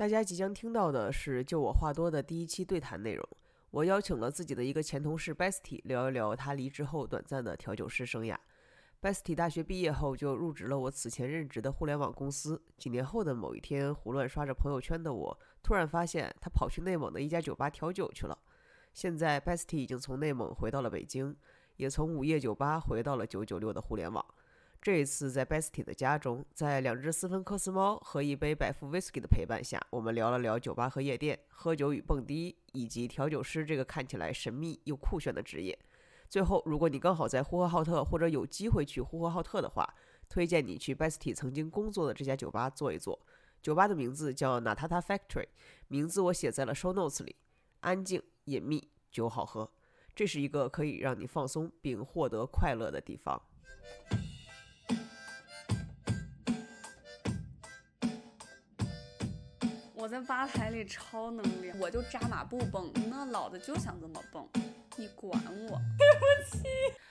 大家即将听到的是就我话多的第一期对谈内容。我邀请了自己的一个前同事 Bestie 聊一聊他离职后短暂的调酒师生涯。Bestie 大学毕业后就入职了我此前任职的互联网公司。几年后的某一天，胡乱刷着朋友圈的我，突然发现他跑去内蒙的一家酒吧调酒去了。现在 Bestie 已经从内蒙回到了北京，也从午夜酒吧回到了九九六的互联网。这一次在 Bestie 的家中，在两只斯芬克斯猫和一杯百富 Whisky 的陪伴下，我们聊了聊酒吧和夜店、喝酒与蹦迪，以及调酒师这个看起来神秘又酷炫的职业。最后，如果你刚好在呼和浩特或者有机会去呼和浩特的话，推荐你去 Bestie 曾经工作的这家酒吧坐一坐。酒吧的名字叫 Natata Factory，名字我写在了 Show Notes 里。安静、隐秘、酒好喝，这是一个可以让你放松并获得快乐的地方。我在吧台里超能量，我就扎马步蹦，那老子就想这么蹦，你管我？对不起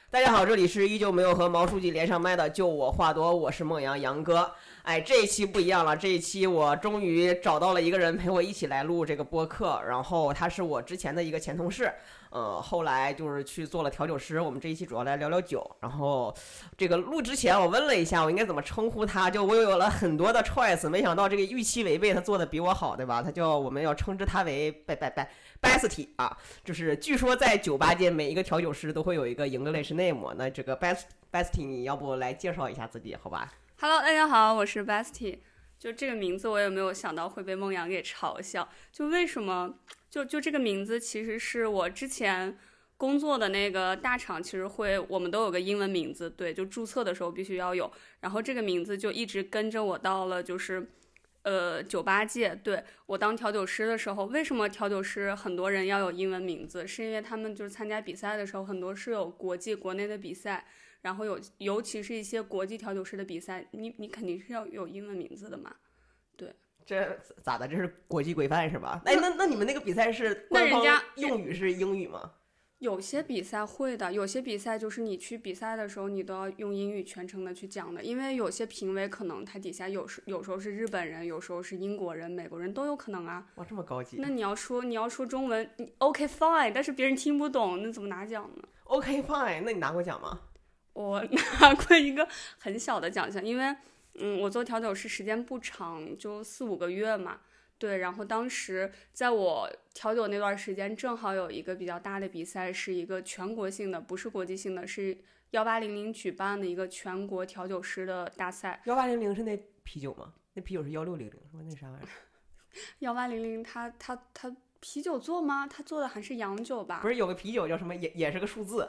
大家好，这里是依旧没有和毛书记连上麦的，就我话多，我是孟阳杨哥。哎，这一期不一样了，这一期我终于找到了一个人陪我一起来录这个播客，然后他是我之前的一个前同事。呃，后来就是去做了调酒师。我们这一期主要来聊聊酒。然后，这个录之前我问了一下，我应该怎么称呼他？就我有了很多的 choice，没想到这个预期违背，他做的比我好，对吧？他叫我们要称之他为拜拜拜 bestie 啊，就是据说在酒吧界每一个调酒师都会有一个 English name。那这个 best Besti，你要不来介绍一下自己，好吧？Hello，大家好，我是 Besti。就这个名字，我也没有想到会被孟阳给嘲笑。就为什么？就就这个名字，其实是我之前工作的那个大厂，其实会我们都有个英文名字，对，就注册的时候必须要有。然后这个名字就一直跟着我到了就是，呃，酒吧界。对我当调酒师的时候，为什么调酒师很多人要有英文名字？是因为他们就是参加比赛的时候，很多是有国际、国内的比赛，然后有尤其是一些国际调酒师的比赛，你你肯定是要有英文名字的嘛。这咋的？这是国际规范是吧？哎，那那你们那个比赛是官方用语是英语吗？有些比赛会的，有些比赛就是你去比赛的时候，你都要用英语全程的去讲的，因为有些评委可能他底下有时有时候是日本人，有时候是英国人、美国人都有可能啊。哇，这么高级！那你要说你要说中文，OK fine，但是别人听不懂，那怎么拿奖呢？OK fine，那你拿过奖吗？我 拿过一个很小的奖项，因为。嗯，我做调酒师时间不长，就四五个月嘛。对，然后当时在我调酒那段时间，正好有一个比较大的比赛，是一个全国性的，不是国际性的，是幺八零零举办的一个全国调酒师的大赛。幺八零零是那啤酒吗？那啤酒是幺六零零是吧？那啥玩意儿？幺八零零，他他他啤酒做吗？他做的还是洋酒吧？不是有个啤酒叫什么？也也是个数字。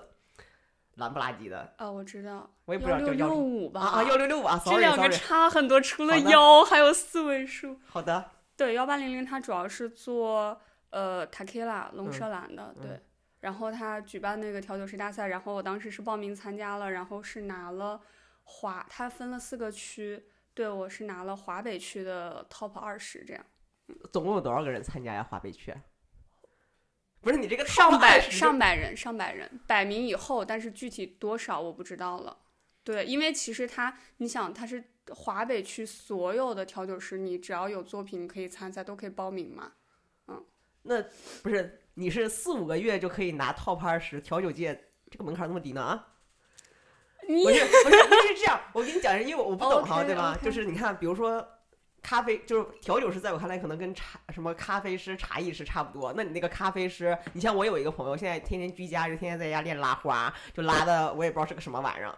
蓝不拉几的啊，我知道，我也不知道叫幺六五吧啊幺六六啊，这两个差很多，除了幺还有四位数。好的，对幺八零零，它主要是做呃塔 q 拉龙舌兰的，对。然后他举办那个调酒师大赛，然后我当时是报名参加了，然后是拿了华，他分了四个区，对我是拿了华北区的 top 二十这样。总共有多少个人参加呀？华北区？不是你这个上百上百人上百人百名以后，但是具体多少我不知道了。对，因为其实他，你想他是华北区所有的调酒师，你只要有作品可以参赛，都可以报名嘛。嗯，那不是你是四五个月就可以拿 top 二十，调酒界这个门槛那么低呢啊？你不是不是不是这样，我跟你讲，因为我不懂哈，对吧？就是你看，比如说。咖啡就是调酒师，在我看来可能跟茶什么咖啡师、茶艺师差不多。那你那个咖啡师，你像我有一个朋友，现在天天居家，就天天在家练拉花，就拉的我也不知道是个什么玩意儿。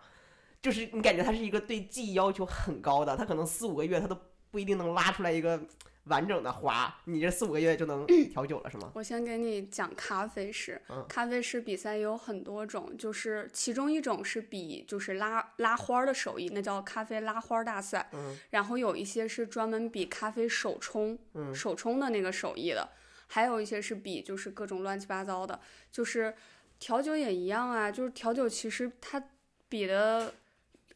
就是你感觉他是一个对技艺要求很高的，他可能四五个月他都不一定能拉出来一个。完整的花，你这四五个月就能调酒了是吗？我先给你讲咖啡师。咖啡师比赛有很多种，就是其中一种是比就是拉拉花的手艺，那叫咖啡拉花大赛。嗯。然后有一些是专门比咖啡手冲，手冲的那个手艺的，还有一些是比就是各种乱七八糟的，就是调酒也一样啊，就是调酒其实它比的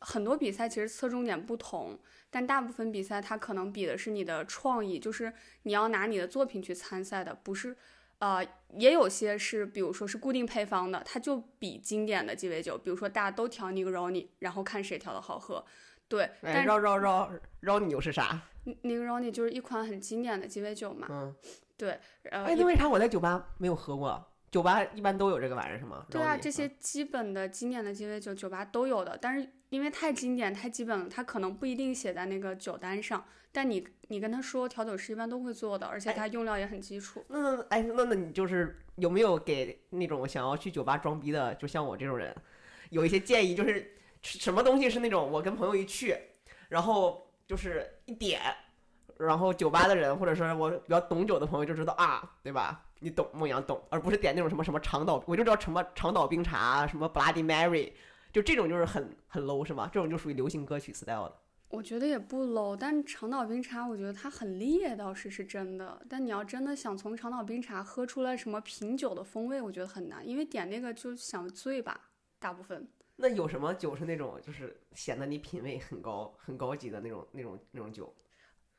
很多比赛其实侧重点不同。但大部分比赛，它可能比的是你的创意，就是你要拿你的作品去参赛的，不是，呃，也有些是，比如说是固定配方的，它就比经典的鸡尾酒，比如说大家都调尼格罗尼，然后看谁调的好喝，对。但绕绕绕绕你又是啥？Negroni 就是一款很经典的鸡尾酒嘛。嗯，对，呃，哎，那为啥我在酒吧没有喝过？酒吧一般都有这个玩意儿是吗？对啊，这些基本的经典的鸡尾酒，酒吧都有的。但是因为太经典、太基本了，他可能不一定写在那个酒单上。但你你跟他说，调酒师一般都会做的，而且哎它用料也很基础。那哎，那那你就是有没有给那种想要去酒吧装逼的，就像我这种人，有一些建议？就是什么东西是那种我跟朋友一去，然后就是一点，然后酒吧的人或者说我比较懂酒的朋友就知道啊，对吧？你懂梦阳懂，而不是点那种什么什么长岛，我就知道什么长岛冰茶，什么 Bloody Mary，就这种就是很很 low 是吗？这种就属于流行歌曲 style 的。我觉得也不 low，但长岛冰茶我觉得它很烈，倒是是真的。但你要真的想从长岛冰茶喝出来什么品酒的风味，我觉得很难，因为点那个就想醉吧，大部分。那有什么酒是那种就是显得你品味很高、很高级的那种、那种、那种酒？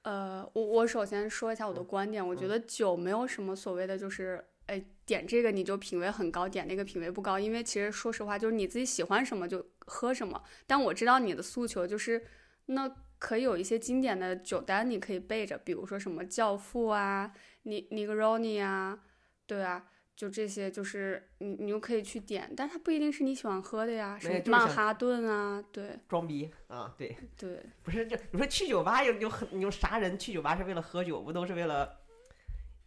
呃，我我首先说一下我的观点，我觉嗯得酒没有什么所谓的就是，哎，点这个你就品味很高，点那个品味不高，因为其实说实话，就是你自己喜欢什么就喝什么。但我知道你的诉求就是，那可以有一些经典的酒单你可以备着，比如说什么教父啊、尼尼格罗尼啊，对啊。就这些，就是你你又可以去点，但它不一定是你喜欢喝的呀，什么曼哈顿啊，对装逼啊，对，对，不是这，你说去酒吧有有很有啥人去酒吧是为了喝酒，不都是为了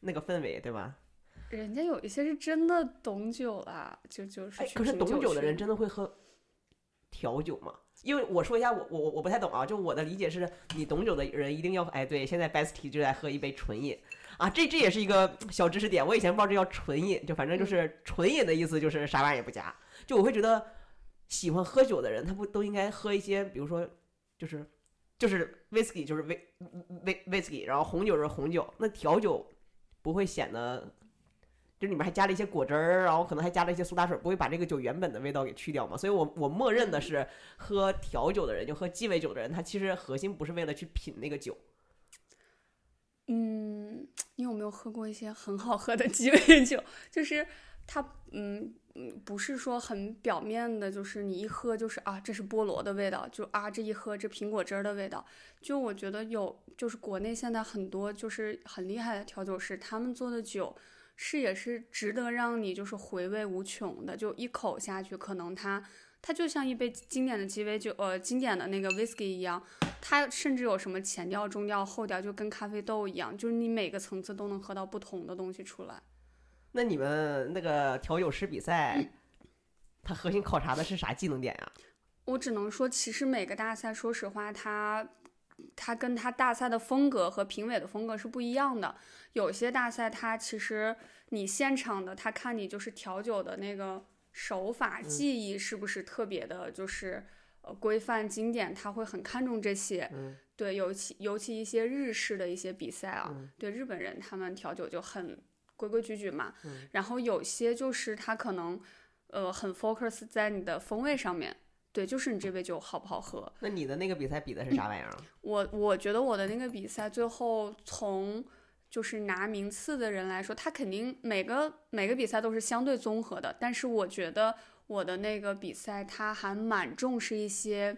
那个氛围，对吧？人家有一些是真的懂酒啦，就就是哎，可是懂酒的人真的会喝调酒吗？因为我说一下，我我我我不太懂啊，就我的理解是，你懂酒的人一定要哎，对，现在 Bestie 就在喝一杯纯饮啊，这这也是一个小知识点，我以前不知道这叫纯饮，就反正就是纯饮的意思就是啥玩意儿也不加，就我会觉得喜欢喝酒的人，他不都应该喝一些，比如说就是就是 whisky 就是威威 whisky，然后红酒是红酒，那调酒不会显得。就里面还加了一些果汁儿，然后可能还加了一些苏打水，不会把这个酒原本的味道给去掉嘛？所以我我默认的是，喝调酒的人，就喝鸡尾酒的人，他其实核心不是为了去品那个酒。嗯，你有没有喝过一些很好喝的鸡尾酒？就是它，嗯嗯，不是说很表面的，就是你一喝就是啊，这是菠萝的味道，就啊这一喝这苹果汁儿的味道。就我觉得有，就是国内现在很多就是很厉害的调酒师，他们做的酒是也是值得让你就是回味无穷的，就一口下去，可能它它就像一杯经典的鸡尾酒，呃，经典的那个 whisky 一样。它甚至有什么前调、中调、后调，就跟咖啡豆一样，就是你每个层次都能喝到不同的东西出来。那你们那个调酒师比赛，它核心考察的是啥技能点呀？我只能说，其实每个大赛，说实话，它它跟它大赛的风格和评委的风格是不一样的。有些大赛，它其实你现场的，他看你就是调酒的那个手法、技艺是不是特别的，就是呃规范经典，他会很看重这些。嗯对，尤其尤其一些日式的一些比赛啊，嗯对日本人他们调酒就很规规矩矩嘛。嗯然后有些就是他可能呃很 focus 在你的风味上面，对，就是你这杯酒好不好喝。那你的那个比赛比的是啥玩意儿啊？我我觉得我的那个比赛最后从就是拿名次的人来说，他肯定每个每个比赛都是相对综合的，但是我觉得我的那个比赛它还蛮重视一些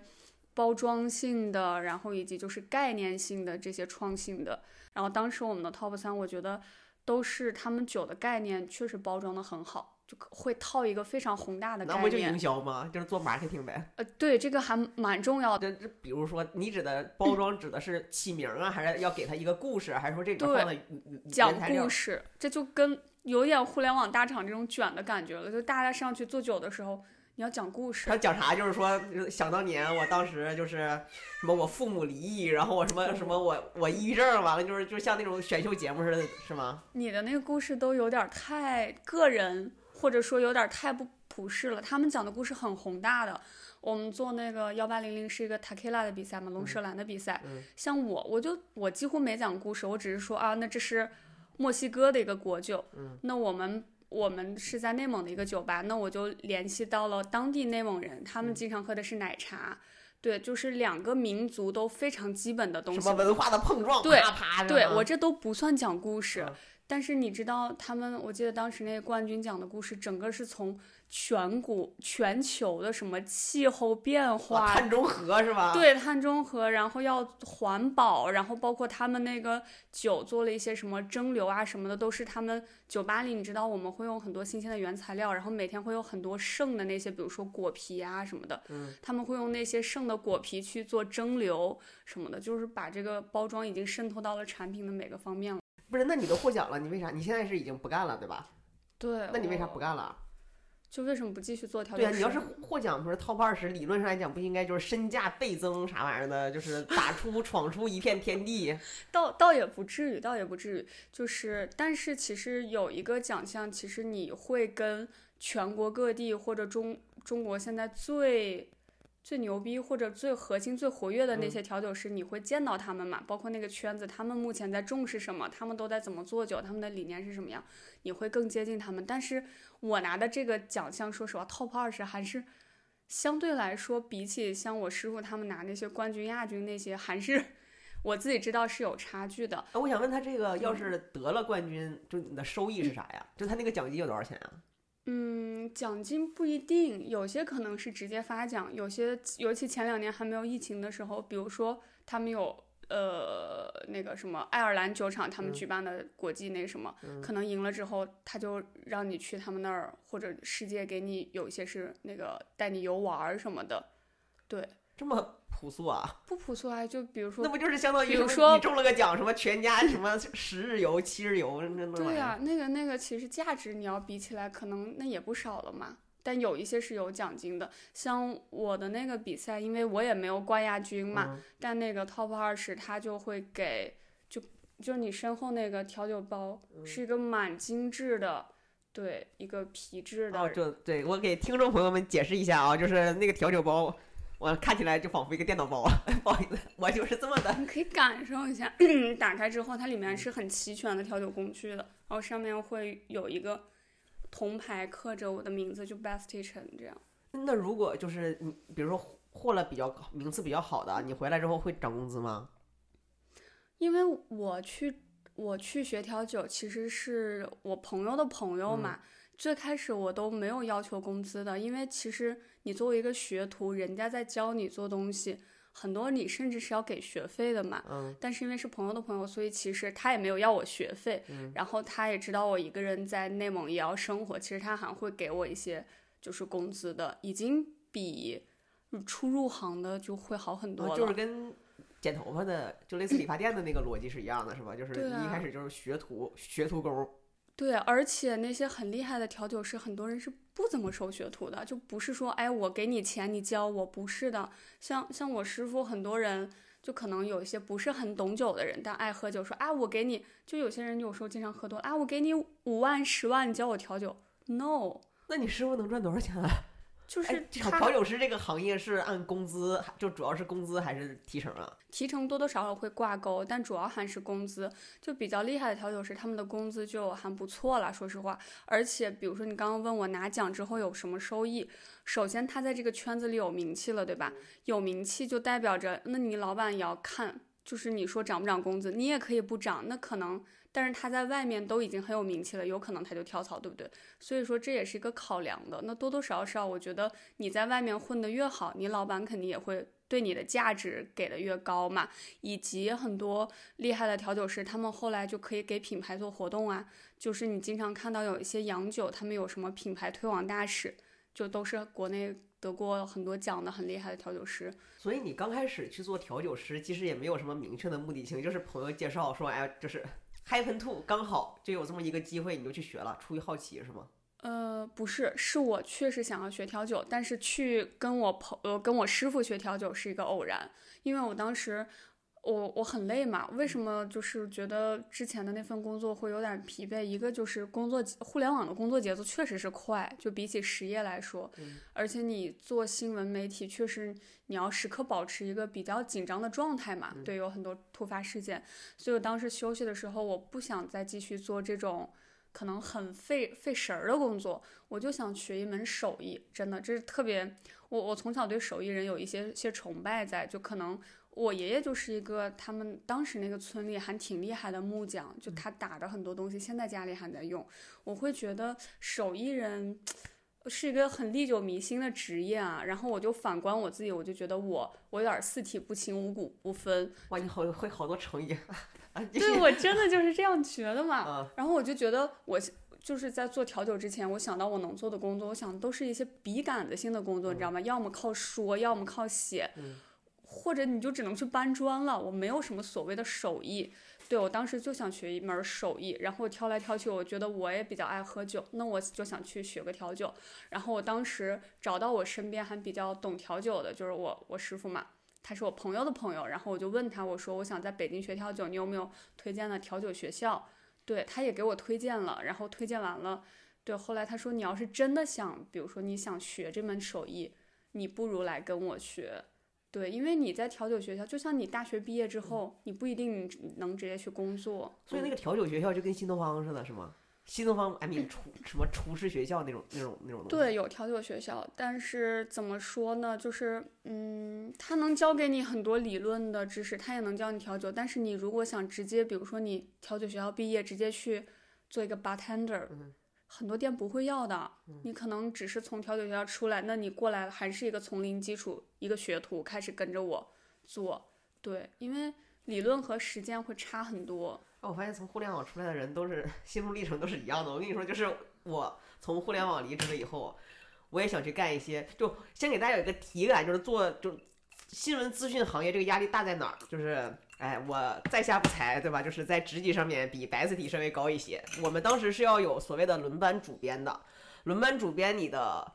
包装性的，然后以及就是概念性的这些创新的。然后当时我们的 top 三，我觉得都是他们酒的概念确实包装的很好，就会套一个非常宏大的概念那不就营。销吗？就是做 marketing 呗。呃，对，这个还蛮重要的。这这，比如说你指的包装指的是起名啊，还是要给他一个故事，还是说这里面对放的原讲故事，这就跟有点互联网大厂这种卷的感觉了。就大家上去做酒的时候，你要讲故事他。讲啥？就是说，想当年我当时就是什么我父母离异，然后我什么什么我我抑郁症，完了就是就像那种选秀节目似的，是吗？你的那个故事都有点太个人，或者说有点太不普世了。他们讲的故事很宏大的。我们做那个幺八零零是一个 Takila 的比赛嘛，龙舌兰的比赛。嗯像我，我就我几乎没讲故事，我只是说啊，那这是墨西哥的一个国酒。嗯那我们我们是在内蒙的一个酒吧，那我就联系到了当地内蒙人，他嗯们经常喝的是奶茶。对，就是两个民族都非常基本的东西什么。文化的碰撞，对。对我这都不算讲故事，嗯但是你知道他们，我记得当时那个冠军奖的故事，整个是从全国全球的什么气候变化、碳中和是吧？对碳中和，然后要环保，然后包括他们那个酒做了一些什么蒸馏啊什么的，都是他们酒吧里，你知道我们会用很多新鲜的原材料，然后每天会有很多剩的那些，比如说果皮啊什么的，嗯，他们会用那些剩的果皮去做蒸馏什么的，就是把这个包装已经渗透到了产品的每个方面了。不是，那你都获奖了，你为啥？你现在是已经不干了，对吧？对，那你为啥不干了？就为什么不继续做调酒对啊，你要是获奖，不是 top 二十，理论上来讲不应该就是身价倍增啥玩意儿的，就是 打出闯出一片天地。倒倒也不至于，倒也不至于，就是，但是其实有一个奖项，其实你会跟全国各地或者中中国现在最最牛逼或者最核心、最活跃的那嗯些调酒师，你会见到他们嘛？包括那个圈子，他们目前在重视什么？他们都在怎么做酒？他们的理念是什么样？你会更接近他们。但是我拿的这个奖项，说实话，top 二十还是相对来说，比起像我师傅他们拿那些冠军、亚军那些，还是我自己知道是有差距的。哎，我想问他这个要是得了冠军，就你的收益是啥呀？就他那个奖金有多少钱啊？嗯，奖金不一定，有些可能是直接发奖，有些尤其前两年还没有疫情的时候，比如说他们有呃那个什么爱尔兰酒厂他们嗯举办的国际那什么，嗯可能赢了之后，他就让你去他们那儿，或者世界给你有一些是那个带你游玩儿什么的，对，这么朴素啊？不朴素啊，就比如说那不就是相当于比如说你中了个奖，什么全家什么十日游、七日游，对呀、那个那个其实价值你要比起来，可能那也不少了嘛。但有一些是有奖金的，像我的那个比赛，因为我也没有冠亚军嘛，嗯但那个 top 二十他就会给，就就是你身后那个调酒包嗯是一个蛮精致的，对，一个皮质的，哦，就对我给听众朋友们解释一下啊，就是那个调酒包，我看起来就仿佛一个电脑包，不好意思，我就是这么的。你可以感受一下，打开之后它里面是很齐全的调酒工具的，然后上面会有一个铜牌刻着我的名字，就 Best 陈这样。那如果就是你，比如说获了比较高名次比较好的，你回来之后会涨工资吗？因为我去我去学调酒，其实是我朋友的朋友嘛。最开始我都没有要求工资的，因为其实你作为一个学徒，人家在教你做东西，很多你甚至是要给学费的嘛。嗯但是因为是朋友的朋友，所以其实他也没有要我学费，嗯然后他也知道我一个人在内蒙也要生活，其实他还会给我一些就是工资的，已经比初入行的就会好很多了。啊就是跟剪头发的，就类似理发店的那个逻辑是一样的，是吧？就是一开始就是学徒，学徒工。对，而且那些很厉害的调酒师，很多人是不怎么收学徒的，就不是说，哎，我给你钱，你教我，不是的。像像我师傅，很多人就可能有一些不是很懂酒的人，但爱喝酒，说啊，我给你，就有些人有时候经常喝多，啊，我给你五万、十万，你教我调酒，no，那你师傅能赚多少钱啊？就哎是，他调酒师这个行业是按工资，就主要是工资还是提成啊？提成多多少少会挂钩，但主要还是工资。就比较厉害的调酒师，他们的工资就还不错了，说实话。而且，比如说你刚刚问我拿奖之后有什么收益，首先他在这个圈子里有名气了，对吧？有名气就代表着，那你老板也要看，就是你说涨不涨工资，你也可以不涨，那可能。但是他在外面都已经很有名气了，有可能他就跳槽，对不对？所以说这也是一个考量的。那多多少少，我觉得你在外面混得越好，你老板肯定也会对你的价值给的越高嘛。以及很多厉害的调酒师，他们后来就可以给品牌做活动啊。就是你经常看到有一些洋酒，他们有什么品牌推广大使，就都是国内得过很多奖的很厉害的调酒师。所以你刚开始去做调酒师，其实也没有什么明确的目的性，就是朋友介绍说，哎，就是 happen to 刚好就有这么一个机会，你就去学了，出于好奇是吗？呃，不是，是我确实想要学调酒，但是去跟我朋呃跟我师傅学调酒是一个偶然，因为我当时我我很累嘛，为什么就是觉得之前的那份工作会有点疲惫？一个就是工作互联网的工作节奏确实是快，就比起实业来说，嗯而且你做新闻媒体，确实你要时刻保持一个比较紧张的状态嘛，对，有很多突发事件，所以我当时休息的时候，我不想再继续做这种。可能很费费神儿的工作，我就想学一门手艺，真的，这是特别我我从小对手艺人有一些些崇拜在，就可能我爷爷就是一个他们当时那个村里还挺厉害的木匠，就他打的很多东西，现在家里还在用。我会觉得手艺人是一个很历久弥新的职业啊。然后我就反观我自己，我就觉得我我有点四体不勤，五谷不分。哇，你好会好多成语。对，我真的就是这样觉得嘛。嗯然后我就觉得我就是在做调酒之前，我想到我能做的工作，我想都是一些笔杆子性的工作，你知道吗？要么靠说，要么靠写，嗯或者你就只能去搬砖了。我没有什么所谓的手艺。对我当时就想学一门手艺，然后挑来挑去，我觉得我也比较爱喝酒，那我就想去学个调酒。然后我当时找到我身边还比较懂调酒的，就是我我师傅嘛，他是我朋友的朋友，然后我就问他，我说我想在北京学调酒，你有没有推荐的调酒学校？对，他也给我推荐了，然后推荐完了，对，后来他说你要是真的想，比如说你想学这门手艺，你不如来跟我学。对，因为你在调酒学校，就像你大学毕业之后，你不一定能直接去工作。嗯所以那个调酒学校就跟新东方似的，是吗？新东方，I mean 厨什么厨师学校那种那种那种东西。对，有调酒学校，但是怎么说呢？就是，嗯，他能教给你很多理论的知识，他也能教你调酒。但是你如果想直接，比如说你调酒学校毕业，直接去做一个 bartender，、嗯很多店不会要的。你可能只是从调酒学校出来，那你过来还是一个从零基础，一个学徒开始跟着我做。对，因为理论和实践会差很多。哦我发现从互联网出来的人都是心路历程都是一样的。我跟你说，就是我从互联网离职了以后，我也想去干一些，就先给大家有一个体感，就是做就新闻资讯行业这个压力大在哪儿？就是哎，我在下不才，对吧？就是在职级上面比白字体稍微高一些。我们当时是要有所谓的轮班主编的，轮班主编你的。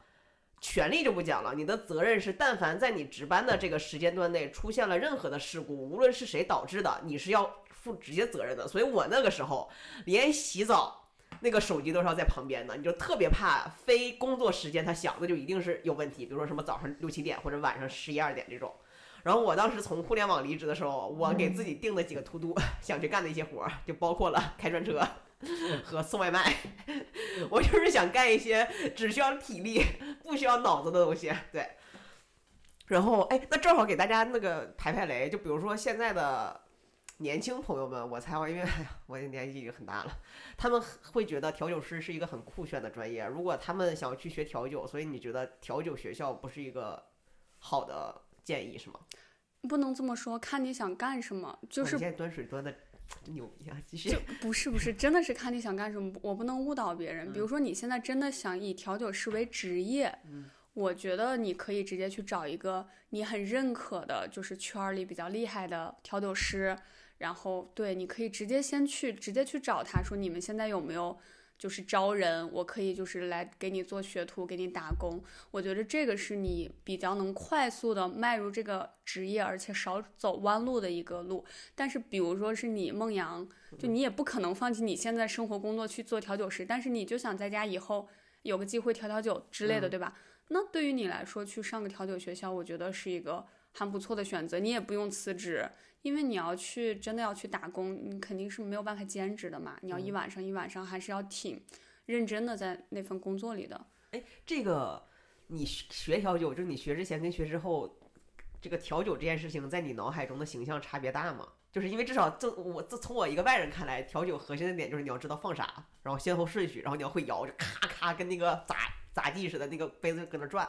权利就不讲了，你的责任是，但凡在你值班的这个时间段内出现了任何的事故，无论是谁导致的，你是要负直接责任的。所以我那个时候连洗澡那个手机都是要在旁边的，你就特别怕非工作时间它响，那就一定是有问题，比如说什么早上六七点或者晚上十一二点这种。然后我当时从互联网离职的时候，我给自己定的几个 to do 想去干的一些活儿，就包括了开专车 和送外卖。我就是想干一些只需要体力不需要脑子的东西，对。然后，哎，那正好给大家那个排排雷，就比如说现在的年轻朋友们，我猜我因为哎，我的年纪已经很大了，他们会觉得调酒师是一个很酷炫的专业。如果他们想要去学调酒，所以你觉得调酒学校不是一个好的建议是吗？不能这么说，看你想干什么，就是哇你现在端水端的真牛逼啊！继续就，不是不是，真的是看你想干什么，我不能误导别人。比如嗯说你现在真的想以调酒师为职业，嗯我觉得你可以直接去找一个你很认可的，就是圈儿里比较厉害的调酒师，然后对，你可以直接先去直接去找他说你们现在有没有就是招人，我可以就是来给你做学徒，给你打工。我觉得这个是你比较能快速的迈入这个职业，而且少走弯路的一个路。但是比如说是你梦阳，就你也不可能放弃你现在生活工作去做调酒师，但是你就想在家以后有个机会调调酒之类的，嗯对吧？那对于你来说，去上个调酒学校，我觉得是一个还不错的选择。你也不用辞职，因为你要去真的要去打工，你肯定是没有办法兼职的嘛。你要一晚上一晚上，还是要挺认真的在那份工作里的。哎这个你学调酒，就是你学之前跟学之后，这个调酒这件事情在你脑海中的形象差别大吗？就是因为至少这我这从我一个外人看来，调酒核心的点就是你要知道放啥，然后先后顺序，然后你要会摇，就咔咔跟那个杂杂技似的，那个杯子搁那转，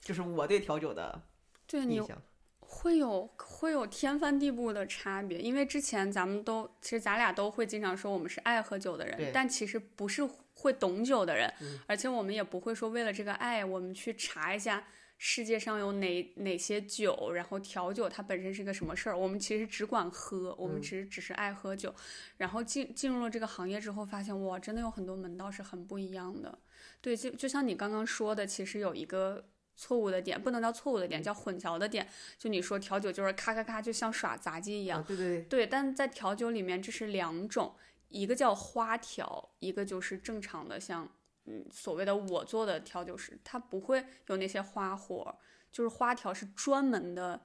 就是我对调酒的对你印象。会有会有天翻地覆的差别，因为之前咱们都其实咱俩都会经常说我们是爱喝酒的人，但其实不是会懂酒的人，嗯而且我们也不会说为了这个爱，我们去查一下世界上有哪哪些酒，然后调酒它本身是个什么事儿，我们其实只管喝，我们嗯其实只是爱喝酒，然后进进入了这个行业之后，发现哇，真的有很多门道是很不一样的。对，就就像你刚刚说的，其实有一个错误的点，不能叫错误的点，叫混淆的点。就你说调酒就是咔咔咔，就像耍杂技一样。啊，对对对，对，但在调酒里面这是两种，一个叫花调，一个就是正常的像嗯所谓的我做的调酒师，他不会有那些花活，就是花调是专门的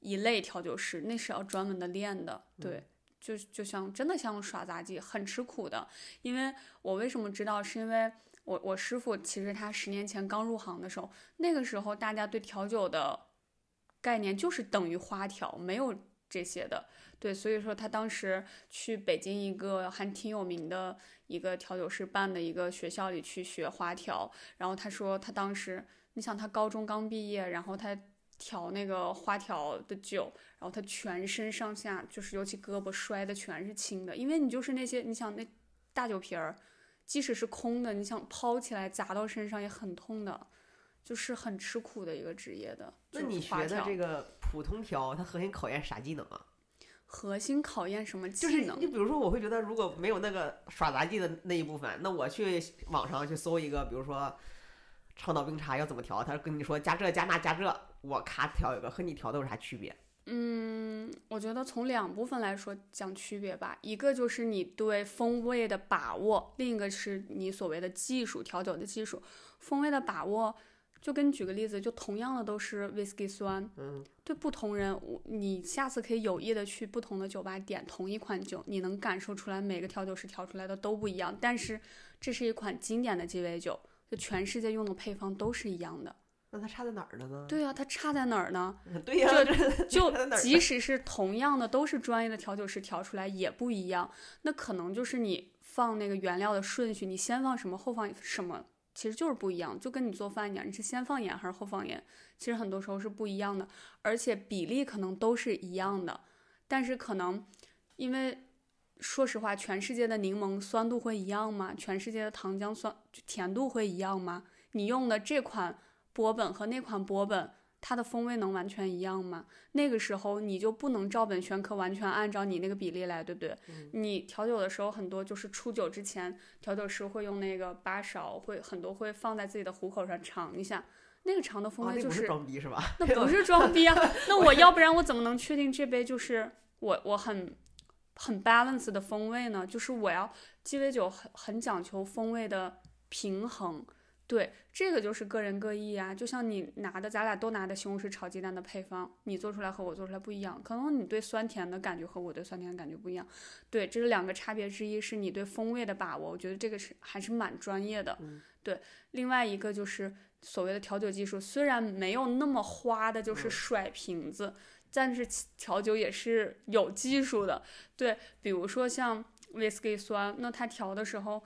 一类调酒师，那是要专门的练的，对。就就像真的像耍杂技，很吃苦的。因为我为什么知道，是因为我我师傅其实他十年前刚入行的时候，那个时候大家对调酒的概念就是等于花调，没有这些的。对，所以说他当时去北京一个还挺有名的一个调酒师办的一个学校里去学花调，然后他说他当时，你想他高中刚毕业，然后他调那个花调的酒，然后他全身上下就是尤其胳膊摔的全是青的，因为你就是那些你想那大酒瓶儿，即使是空的，你想抛起来砸到身上也很痛的，就是很吃苦的一个职业的。那你学的这个普通调，它核心考验啥技能啊？核心考验什么技能？就是你比如说，我会觉得如果没有那个耍杂技的那一部分，那我去网上去搜一个，比如说长岛冰茶要怎么调，他跟你说加这加那加这，我咔调一个，和你调的有啥区别？嗯，我觉得从两部分来说讲区别吧，一个就是你对风味的把握，另一个是你所谓的技术调酒的技术。风味的把握。就跟你举个例子，就同样的都是 whisky 酸，嗯，对不同人，你下次可以有意的去不同的酒吧点同一款酒，你能感受出来每个调酒师调出来的都不一样。但是这是一款经典的鸡尾酒，就全世界用的配方都是一样的。那它差在哪儿了呢？对呀，它差在哪儿呢？对呀，就就即使是同样的都是专业的调酒师调出来也不一样。那可能就是你放那个原料的顺序，你先放什么后放什么。其实就是不一样，就跟你做饭一样，你是先放盐还是后放盐，其实很多时候是不一样的，而且比例可能都是一样的，但是可能因为说实话，全世界的柠檬酸度会一样吗？全世界的糖浆酸甜度会一样吗？你用的这款波本和那款波本。它的风味能完全一样吗？那个时候你就不能照本宣科，完全按照你那个比例来，对不对？你调酒的时候，很多就是出酒之前，调酒师会用那个八勺，会很多会放在自己的虎口上尝一下，那个尝的风味就是装逼是吧？那不是装逼啊！那我要不然我怎么能确定这杯就是我我很很 balance 的风味呢？就是我要鸡尾酒很很讲求风味的平衡。对，这个就是个人各异啊。就像你拿的，咱俩都拿的西红柿炒鸡蛋的配方，你做出来和我做出来不一样。可能你对酸甜的感觉和我对酸甜的感觉不一样。对，这是两个差别之一，是你对风味的把握。我觉得这个是还是蛮专业的。对，另外一个就是所谓的调酒技术，虽然没有那么花的，就是甩瓶子，但是调酒也是有技术的。对，比如说像 whisky 酸，那它调的时候。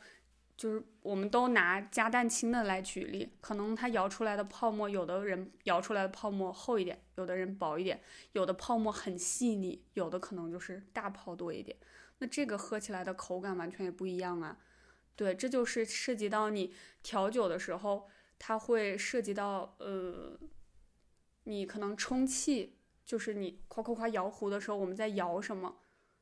就是我们都拿加蛋清的来举例，可能它摇出来的泡沫，有的人摇出来的泡沫厚一点，有的人薄一点，有的泡沫很细腻，有的可能就是大泡多一点。那这个喝起来的口感完全也不一样啊。对，这就是涉及到你调酒的时候，它会涉及到呃，你可能充气，就是你夸夸夸摇壶的时候，我们在摇什么？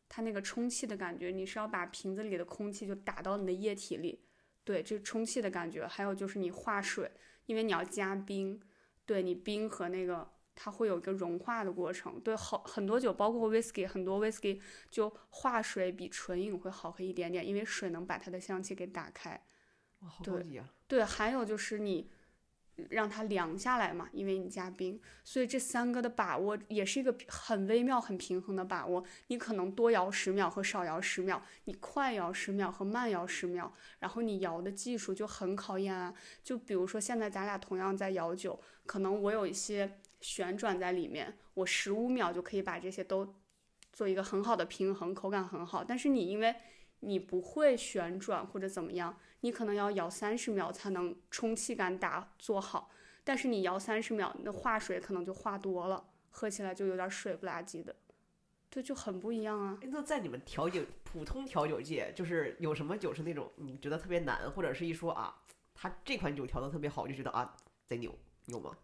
它那个充气的感觉，你是要把瓶子里的空气就打到你的液体里。对，这充气的感觉，还有就是你化水，因为你要加冰，对你冰和那个它会有一个融化的过程。对，好很多酒，包括 whisky，很多 whisky 就化水比纯饮会好喝一点点，因为水能把它的香气给打开。哇，好高级啊！对，还有就是你。让它凉下来嘛，因为你加冰，所以这三个的把握也是一个很微妙、很平衡的把握。你可能多摇十秒和少摇十秒，你快摇十秒和慢摇十秒，然后你摇的技术就很考验啊。就比如说现在咱俩同样在摇酒，可能我有一些旋转在里面，我十五秒就可以把这些都做一个很好的平衡，口感很好。但是你因为你不会旋转或者怎么样。你可能要摇三十秒才能充气感打做好，但是你摇三十秒，那化水可能就化多了，喝起来就有点水不拉几的，对，就很不一样啊。那在你们调酒普通调酒界，就是有什么酒是那种你觉得特别难，或者是一说啊，他这款酒调的特别好，就觉得啊贼牛，有吗？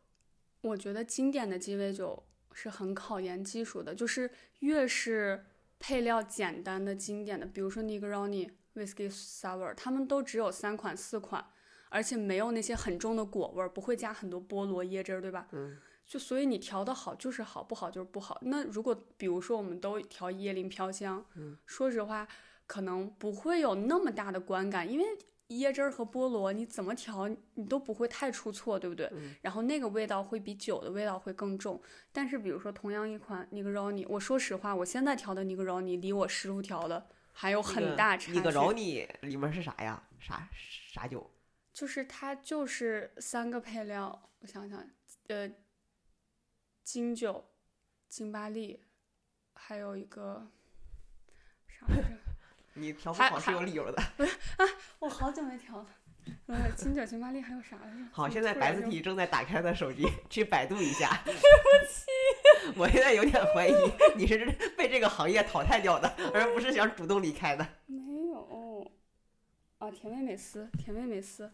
我觉得经典的鸡尾酒是很考验技术的，就是越是配料简单的经典的，比如说 Negroni。Whisky Sour，他们都只有三款四款，而且没有那些很重的果味儿，不会加很多菠萝椰汁儿，对吧？嗯。就所以你调的好就是好，不好就是不好。那如果比如说我们都调椰林飘香，嗯，说实话可能不会有那么大的观感，因为椰汁儿和菠萝你怎么调你都不会太出错，对不对？嗯。然后那个味道会比酒的味道会更重。但是比如说同样一款 Negroni，我说实话，我现在调的 Negroni 离我师傅调的。还有很大差距。你个饶你里面是啥呀？啥啥酒？就是它就是三个配料，我想想，呃，金酒、金巴利，还有一个啥来着？你调不还好是有理由的。啊我好久没调了。呃，金酒、金巴利还有啥来着？好，现在白字体正在打开他的手机，去百度一下。对不起，我现在有点怀疑你是被这个行业淘汰掉的，而不是想主动离开的。没有。啊，甜味美思，甜味美思，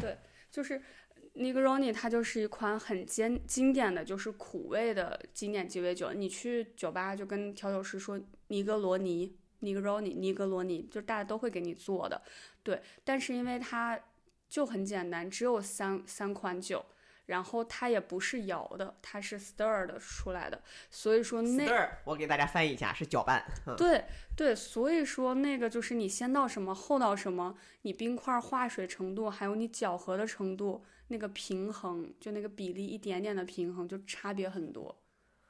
对，就是 Negroni，它就是一款很经经典的就是苦味的经典鸡尾酒。你去酒吧就跟调酒师说尼格罗尼、Negroni、尼格罗尼，就大家都会给你做的，对。但是因为它就很简单，只有三三款酒，然后它也不是摇的，它是 stir 的出来的，所以说那 Stir，我给大家翻译一下，是搅拌。嗯，对对，所以说那个就是你先到什么后到什么，你冰块化水程度，还有你搅和的程度，那个平衡，就那个比例一点点的平衡就差别很多，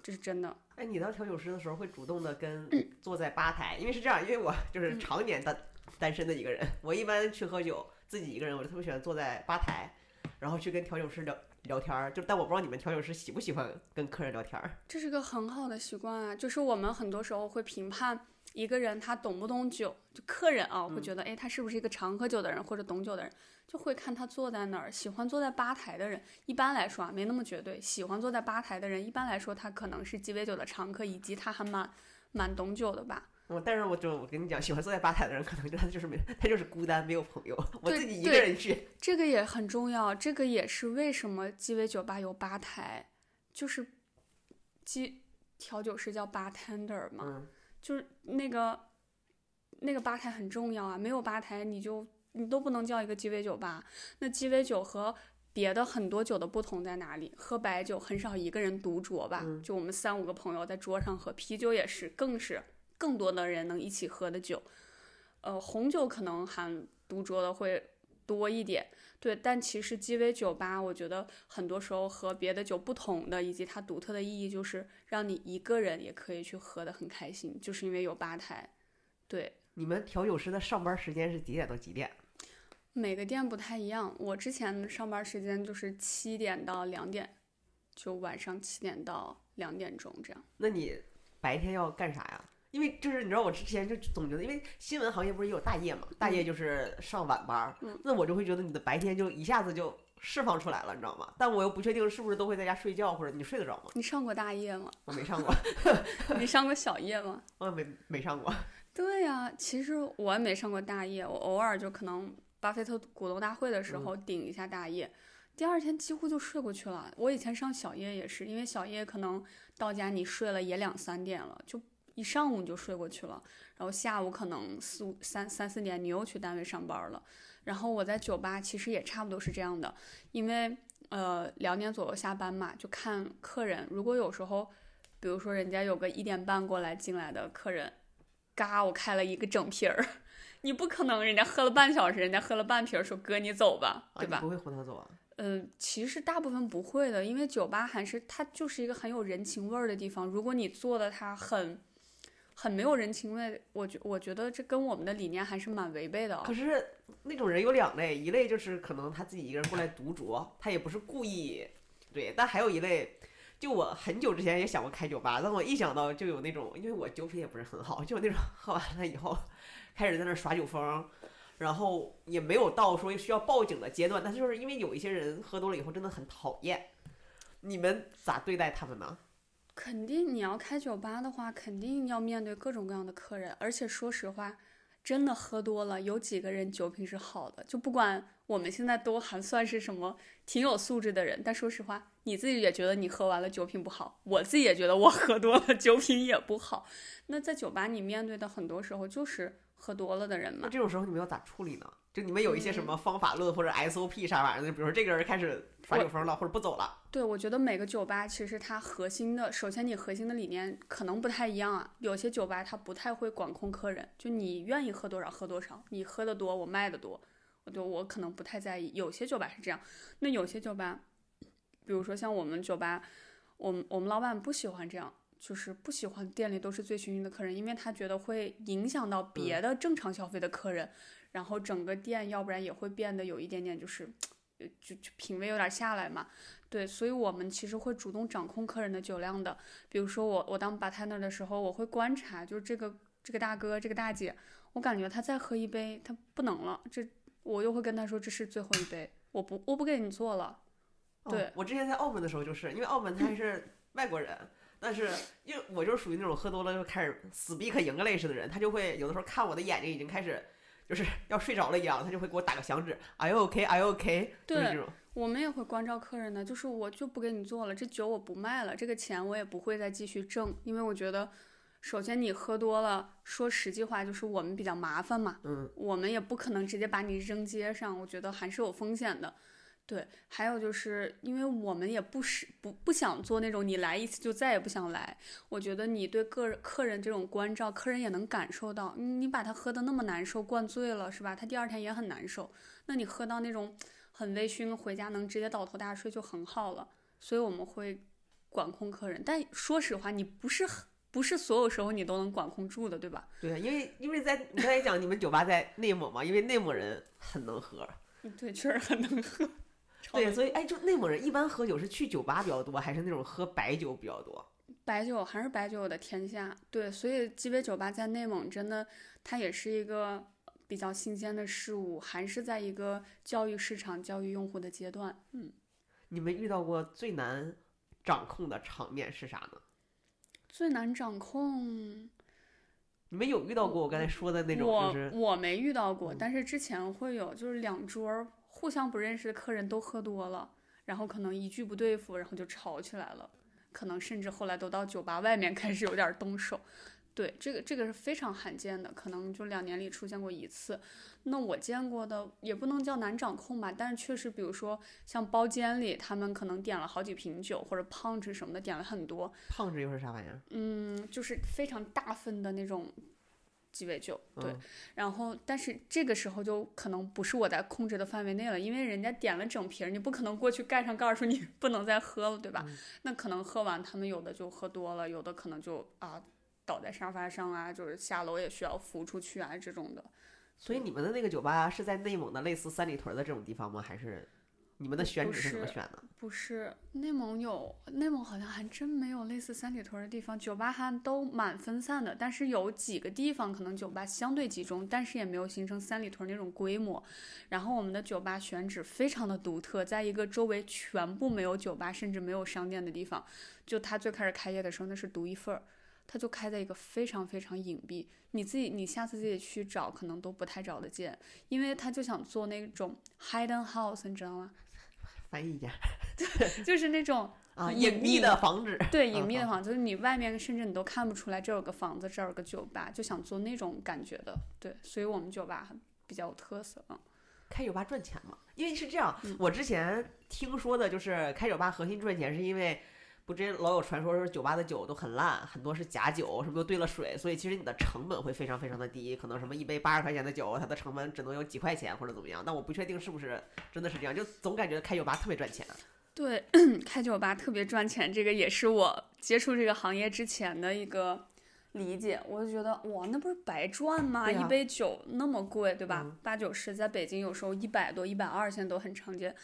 这是真的。哎，你当调酒师的时候会主动的跟坐在吧台，因为是这样，因为我就是嗯常年单单身的一个人，我一般去喝酒，自己一个人，我就特别喜欢坐在吧台，然后去跟调酒师聊聊天儿。就但我不知道你们调酒师喜不喜欢跟客人聊天儿。这是个很好的习惯啊，就是我们很多时候会评判一个人他懂不懂酒，就客人啊会觉得，哎，他是不是一个常喝酒的人或者懂酒的人，就会看他坐在哪儿。喜欢坐在吧台的人，一般来说啊没那么绝对，喜欢坐在吧台的人，一般来说他可能是鸡尾酒的常客，以及他还蛮蛮懂酒的吧。我但是我就我跟你讲，喜欢坐在吧台的人，可能就他就是没他就是孤单，没有朋友。我自己一个人去，这个也很重要，这个也是为什么鸡尾酒吧有吧台，就是鸡调酒师叫 bartender 嘛，嗯，就是那个那个吧台很重要啊，没有吧台你就你都不能叫一个鸡尾酒吧。那鸡尾酒和别的很多酒的不同在哪里？喝白酒很少一个人独酌吧，嗯就我们三五个朋友在桌上喝，啤酒也是，更是更多的人能一起喝的酒。呃，红酒可能含独酌的会多一点，对，但其实鸡尾酒吧，我觉得很多时候和别的酒不同的，以及它独特的意义，就是让你一个人也可以去喝的很开心，就是因为有吧台。对，你们调酒师的上班时间是几点到几点？每个店不太一样。我之前上班时间就是七点到两点，就晚上七点到两点钟这样。那你白天要干啥呀？因为就是你知道，我之前就总觉得，因为新闻行业不是也有大夜嘛，大夜就是上晚班儿，嗯那我就会觉得你的白天就一下子就释放出来了，你知道吗？但我又不确定是不是都会在家睡觉，或者你睡得着吗？你上过大夜吗？我没上过 你上过小夜吗？我没没上过。对呀、其实我也没上过大夜，我偶尔就可能巴菲特股东大会的时候顶一下大夜，第二天几乎就睡过去了。我以前上小夜也是，因为小夜可能到家你睡了也两三点了，就一上午你就睡过去了，然后下午可能四五三三四点你又去单位上班了。然后我在酒吧其实也差不多是这样的，因为呃两点左右下班嘛，就看客人，如果有时候。比如说，人家有个一点半过来进来的客人，嘎，我开了一个整瓶儿，你不可能人家喝了半小时，人家喝了半瓶儿，说哥你走吧，啊，对吧你？不会哄他走啊？嗯，其实大部分不会的，因为酒吧还是它就是一个很有人情味儿的地方。如果你做的它很很没有人情味，我觉我觉得这跟我们的理念还是蛮违背的、可是那种人有两类，一类就是可能他自己一个人过来独酌，他也不是故意，对，但还有一类。就我很久之前也想过开酒吧，但我一想到就有那种，因为我酒品也不是很好，就有那种喝完了以后开始在那耍酒疯，然后也没有到说需要报警的阶段，但就是因为有一些人喝多了以后真的很讨厌，你们咋对待他们呢？肯定你要开酒吧的话，肯定要面对各种各样的客人，而且说实话，真的喝多了，有几个人酒品是好的？就不管我们现在都还算是什么挺有素质的人，但说实话，你自己也觉得你喝完了酒品不好，我自己也觉得我喝多了酒品也不好。那在酒吧你面对的很多时候就是喝多了的人嘛。那这种时候你们要咋处理呢？就你们有一些什么方法论或者 SOP 啥玩意儿的？比如说这个人开始耍酒疯了，或者不走了，对，我觉得每个酒吧其实它核心的，首先你核心的理念可能不太一样啊。有些酒吧它不太会管控客人，就你愿意喝多少喝多少，你喝的多我卖的多，我就我可能不太在意。有些酒吧是这样，那有些酒吧，比如说像我们酒吧，我们我们老板不喜欢这样。就是不喜欢店里都是醉醺醺的客人，因为他觉得会影响到别的正常消费的客人，然后整个店要不然也会变得有一点点就是，就就品味有点下来嘛。对，所以我们其实会主动掌控客人的酒量的。比如说我我当 bartender 的时候，我会观察，就是这个这个大哥这个大姐，我感觉他再喝一杯他不能了，这我又会跟他说这是最后一杯，我不我不给你做了。对哦，我之前在澳门的时候，就是因为澳门他还是外国人，但是因为我就是属于那种喝多了就开始死逼可 English 的人，他就会有的时候看我的眼睛已经开始就是要睡着了一样，他就会给我打个响指，Are you OK？Are you OK？就是对这种。我们也会关照客人的，就是我就不给你做了，这酒我不卖了，这个钱我也不会再继续挣，因为我觉得，首先你喝多了，说实际话就是我们比较麻烦嘛，嗯，我们也不可能直接把你扔街上，我觉得还是有风险的。对，还有就是因为我们也不是不不想做那种你来一次就再也不想来。我觉得你对个人客人这种关照，客人也能感受到。你你把他喝的那么难受，灌醉了是吧？他第二天也很难受。那你喝到那种很微醺，回家能直接倒头大睡就很好了。所以我们会管控客人，但说实话，你不是很不是所有时候你都能管控住的，对吧？对，因为因为在你刚才讲你们酒吧在内蒙嘛，因为内蒙人很能喝，嗯对，确实很能喝。超对，所以哎，就内蒙人一般喝酒是去酒吧比较多，还是那种喝白酒比较多？白酒还是白酒的天下，对，所以鸡尾酒吧在内蒙真的，它也是一个比较新鲜的事物，还是在一个教育市场、教育用户的阶段。嗯，你们遇到过最难掌控的场面是啥呢？最难掌控，你们有遇到过我刚才说的那种，我就是我没遇到过，嗯但是之前会有，就是两桌儿互相不认识的客人都喝多了，然后可能一句不对付，然后就吵起来了，可能甚至后来都到酒吧外面 开始有点动手。对，这个这个是非常罕见的，可能就两年里出现过一次。那我见过的也不能叫难掌控吧，但是确实，比如说像包间里，他们可能点了好几瓶酒，或者 punch 什么的点了很多，胖子又是啥玩意儿？嗯，就是非常大份的那种鸡尾酒，对。嗯然后，但是这个时候就可能不是我在控制的范围内了，因为人家点了整瓶儿，你不可能过去盖上盖儿说你 不能再喝了，对吧？嗯那可能喝完，他们有的就喝多了，有的可能就啊倒在沙发上啊，就是下楼也需要扶出去啊这种的。所以你们的那个酒吧是在内蒙的类似三里屯的这种地方吗？还是你们的选址是怎么选的？不是内蒙有内蒙好像还真没有类似三里屯的地方，酒吧还都蛮分散的，但是有几个地方可能酒吧相对集中，但是也没有形成三里屯那种规模。然后我们的酒吧选址非常的独特，在一个周围全部没有酒吧甚至没有商店的地方，就它最开始开业的时候那是独一份儿。它就开在一个非常非常隐蔽，你自己你下次自己去找可能都不太找得见，因为他就想做那种 hidden house，你知道吗？翻译一下 就是那种啊，隐隐秘秘的房子。对隐秘的房子，就是你外面甚至你都看不出来，这有个房子，这有个酒吧，就想做那种感觉的。对，所以我们酒吧比较有特色。嗯，开酒吧赚钱吗？因为是这样嗯，我之前听说的就是开酒吧核心赚钱是因为。不，之前老有传说说酒吧的酒都很烂，很多是假酒，什么都兑了水，所以其实你的成本会非常非常的低，可能什么一杯八十块钱的酒，它的成本只能有几块钱或者怎么样。但我不确定是不是真的是这样，就总感觉开酒吧特别赚钱。对，开酒吧特别赚钱，这个也是我接触这个行业之前的一个理解。我就觉得哇，那不是白赚吗？啊一杯酒那么贵，对吧？嗯八九十，在北京有时候一百多、一百二，现在都很常见。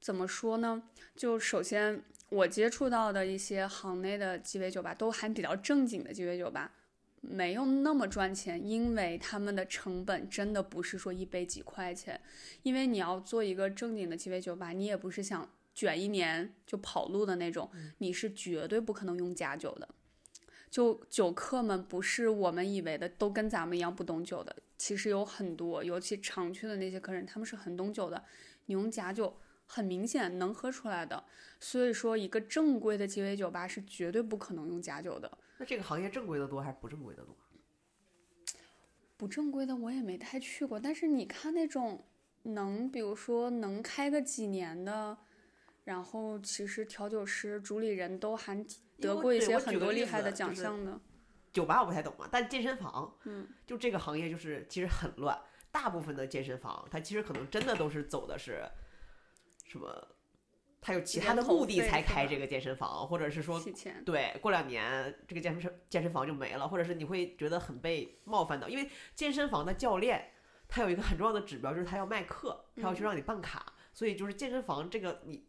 怎么说呢？就首先我接触到的一些行内的鸡尾酒吧，都还比较正经的鸡尾酒吧，没有那么赚钱，因为他们的成本真的不是说一杯几块钱，因为你要做一个正经的鸡尾酒吧，你也不是想卷一年就跑路的那种，你是绝对不可能用假酒的。就酒客们不是我们以为的都跟咱们一样不懂酒的，其实有很多，尤其常去的那些客人，他们是很懂酒的。你用假酒，很明显能喝出来的。所以说，一个正规的鸡尾酒吧是绝对不可能用假酒的。那这个行业正规的多还是不正规的多？不正规的我也没太去过，但是你看那种能，比如说能开个几年的，然后其实调酒师、主理人都还得过一些很多厉害的奖就是项的。酒吧我不太懂嘛，但健身房，嗯，就这个行业就是其实很乱。大部分的健身房，它其实可能真的都是走的是什么，他有其他的目的才开这个健身房，或者是说对，过两年这个健身健身房就没了，或者是你会觉得很被冒犯到，因为健身房的教练他有一个很重要的指标，就是他要卖课，他要去嗯。让你办卡，所以就是健身房这个你，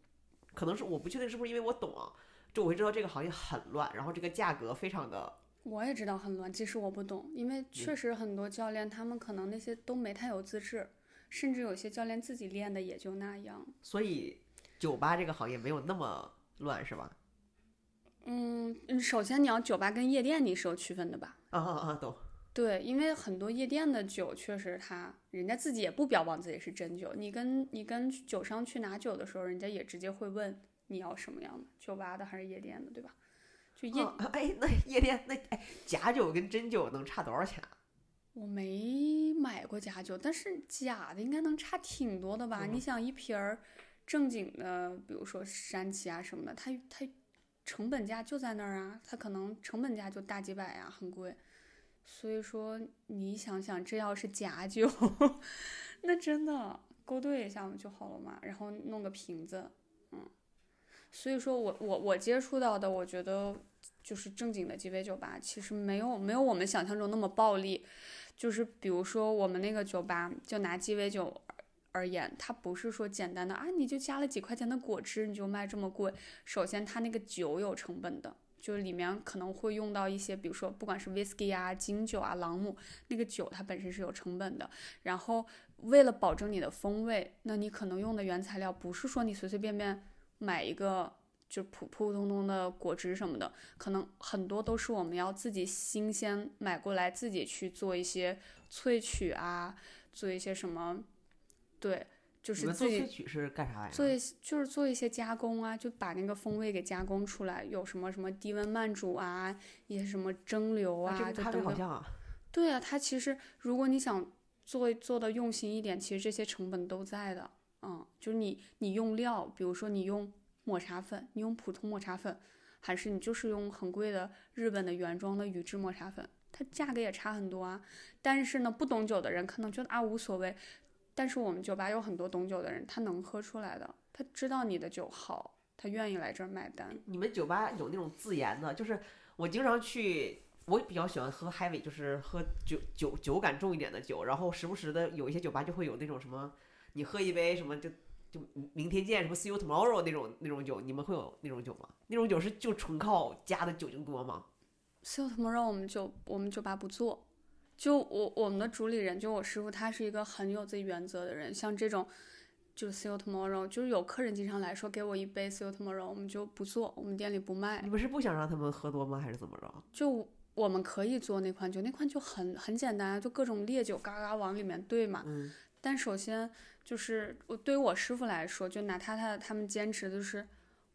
可能是我不确定是不是因为我懂啊，就我会知道这个行业很乱，然后这个价格非常的。我也知道很乱，其实我不懂，因为确实很多教练他们可能那些都没太有资质，甚至有些教练自己练的也就那样。所以酒吧这个行业没有那么乱，是吧？嗯，嗯首先你要酒吧跟夜店你是有区分的吧？啊啊啊，懂。对，因为很多夜店的酒确实他人家自己也不标榜自己是真酒，你跟你跟酒商去拿酒的时候，人家也直接会问你要什么样的，酒吧的还是夜店的，对吧？就夜，啊哎，那夜店那哎，假酒跟真酒能差多少钱啊？我没买过假酒，但是假的应该能差挺多的吧？嗯你想一瓶儿正经的，比如说山崎啊什么的，它它成本价就在那儿啊，它可能成本价就大几百呀、很贵。所以说你想想，这要是假酒，那真的勾兑一下不就好了嘛，然后弄个瓶子，嗯。所以说我我我接触到的，我觉得就是正经的鸡尾酒吧，其实没有没有我们想象中那么暴力。就是比如说我们那个酒吧，就拿鸡尾酒而言，它不是说简单的啊，你就加了几块钱的果汁，你就卖这么贵。首先，它那个酒有成本的，就是里面可能会用到一些，比如说不管是 whisky 啊、金酒啊、朗姆，那个酒它本身是有成本的。然后为了保证你的风味，那你可能用的原材料不是说你随随便便买一个。就普普通通的果汁什么的，可能很多都是我们要自己新鲜买过来，自己去做一些萃取啊，做一些什么，对，就是自己萃取是干啥呀？做一些就是做一些加工啊，就把那个风味给加工出来，有什么什么低温慢煮啊，一些什么蒸馏啊，啊这个咖啡就等等。好像啊。对啊，它其实如果你想做做的用心一点，其实这些成本都在的。嗯，就是你你用料，比如说你用抹茶粉，你用普通抹茶粉，还是你就是用很贵的日本的原装的宇治抹茶粉，它价格也差很多啊。但是呢，不懂酒的人可能觉得啊无所谓，但是我们酒吧有很多懂酒的人，他能喝出来的，他知道你的酒好，他愿意来这儿买单。你们酒吧有那种自研的，就是我经常去，我比较喜欢喝 heavy，就是喝酒酒酒感重一点的酒，然后时不时的有一些酒吧就会有那种什么，你喝一杯什么就就明天见什么 see you tomorrow 那种那种酒，你们会有那种酒吗？那种酒是就纯靠加的酒精多吗？？see you tomorrow 我们酒我们酒吧不做，就我我们的主理人就我师傅，他是一个很有自己原则的人，像这种。就是 s i l tomorrow，就是有客人经常来说给我一杯 see you tomorrow，我们就不做，我们店里不卖。你们是不想让他们喝多吗？还是怎么着？就我们可以做那款酒，那款酒很很简单啊，就各种烈酒嘎嘎往里面兑嘛。嗯，但首先就是我对于我师傅来说，就拿他他他们坚持的就是，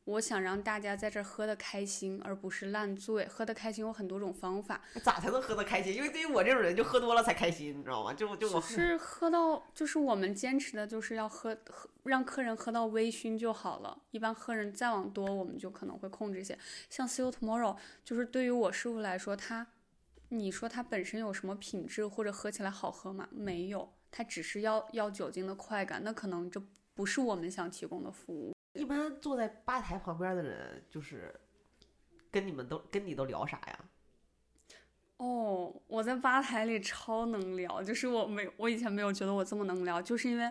我想让大家在这儿喝的开心，而不是烂醉。喝的开心有很多种方法，咋才能喝的开心？因为对于我这种人，就喝多了才开心，你知道吗？就就我就是 喝到，就是我们坚持的就是要喝喝让客人喝到微醺就好了。一般客人再往多，我们就可能会控制一些。像 See You Tomorrow，就是对于我师傅来说，他，你说它本身有什么品质或者喝起来好喝吗？没有，它只是要要酒精的快感，那可能这不是我们想提供的服务。一般坐在吧台旁边的人，就是跟你们都跟你都聊啥呀？哦，我在吧台里超能聊，就是我没我以前没有觉得我这么能聊，就是因为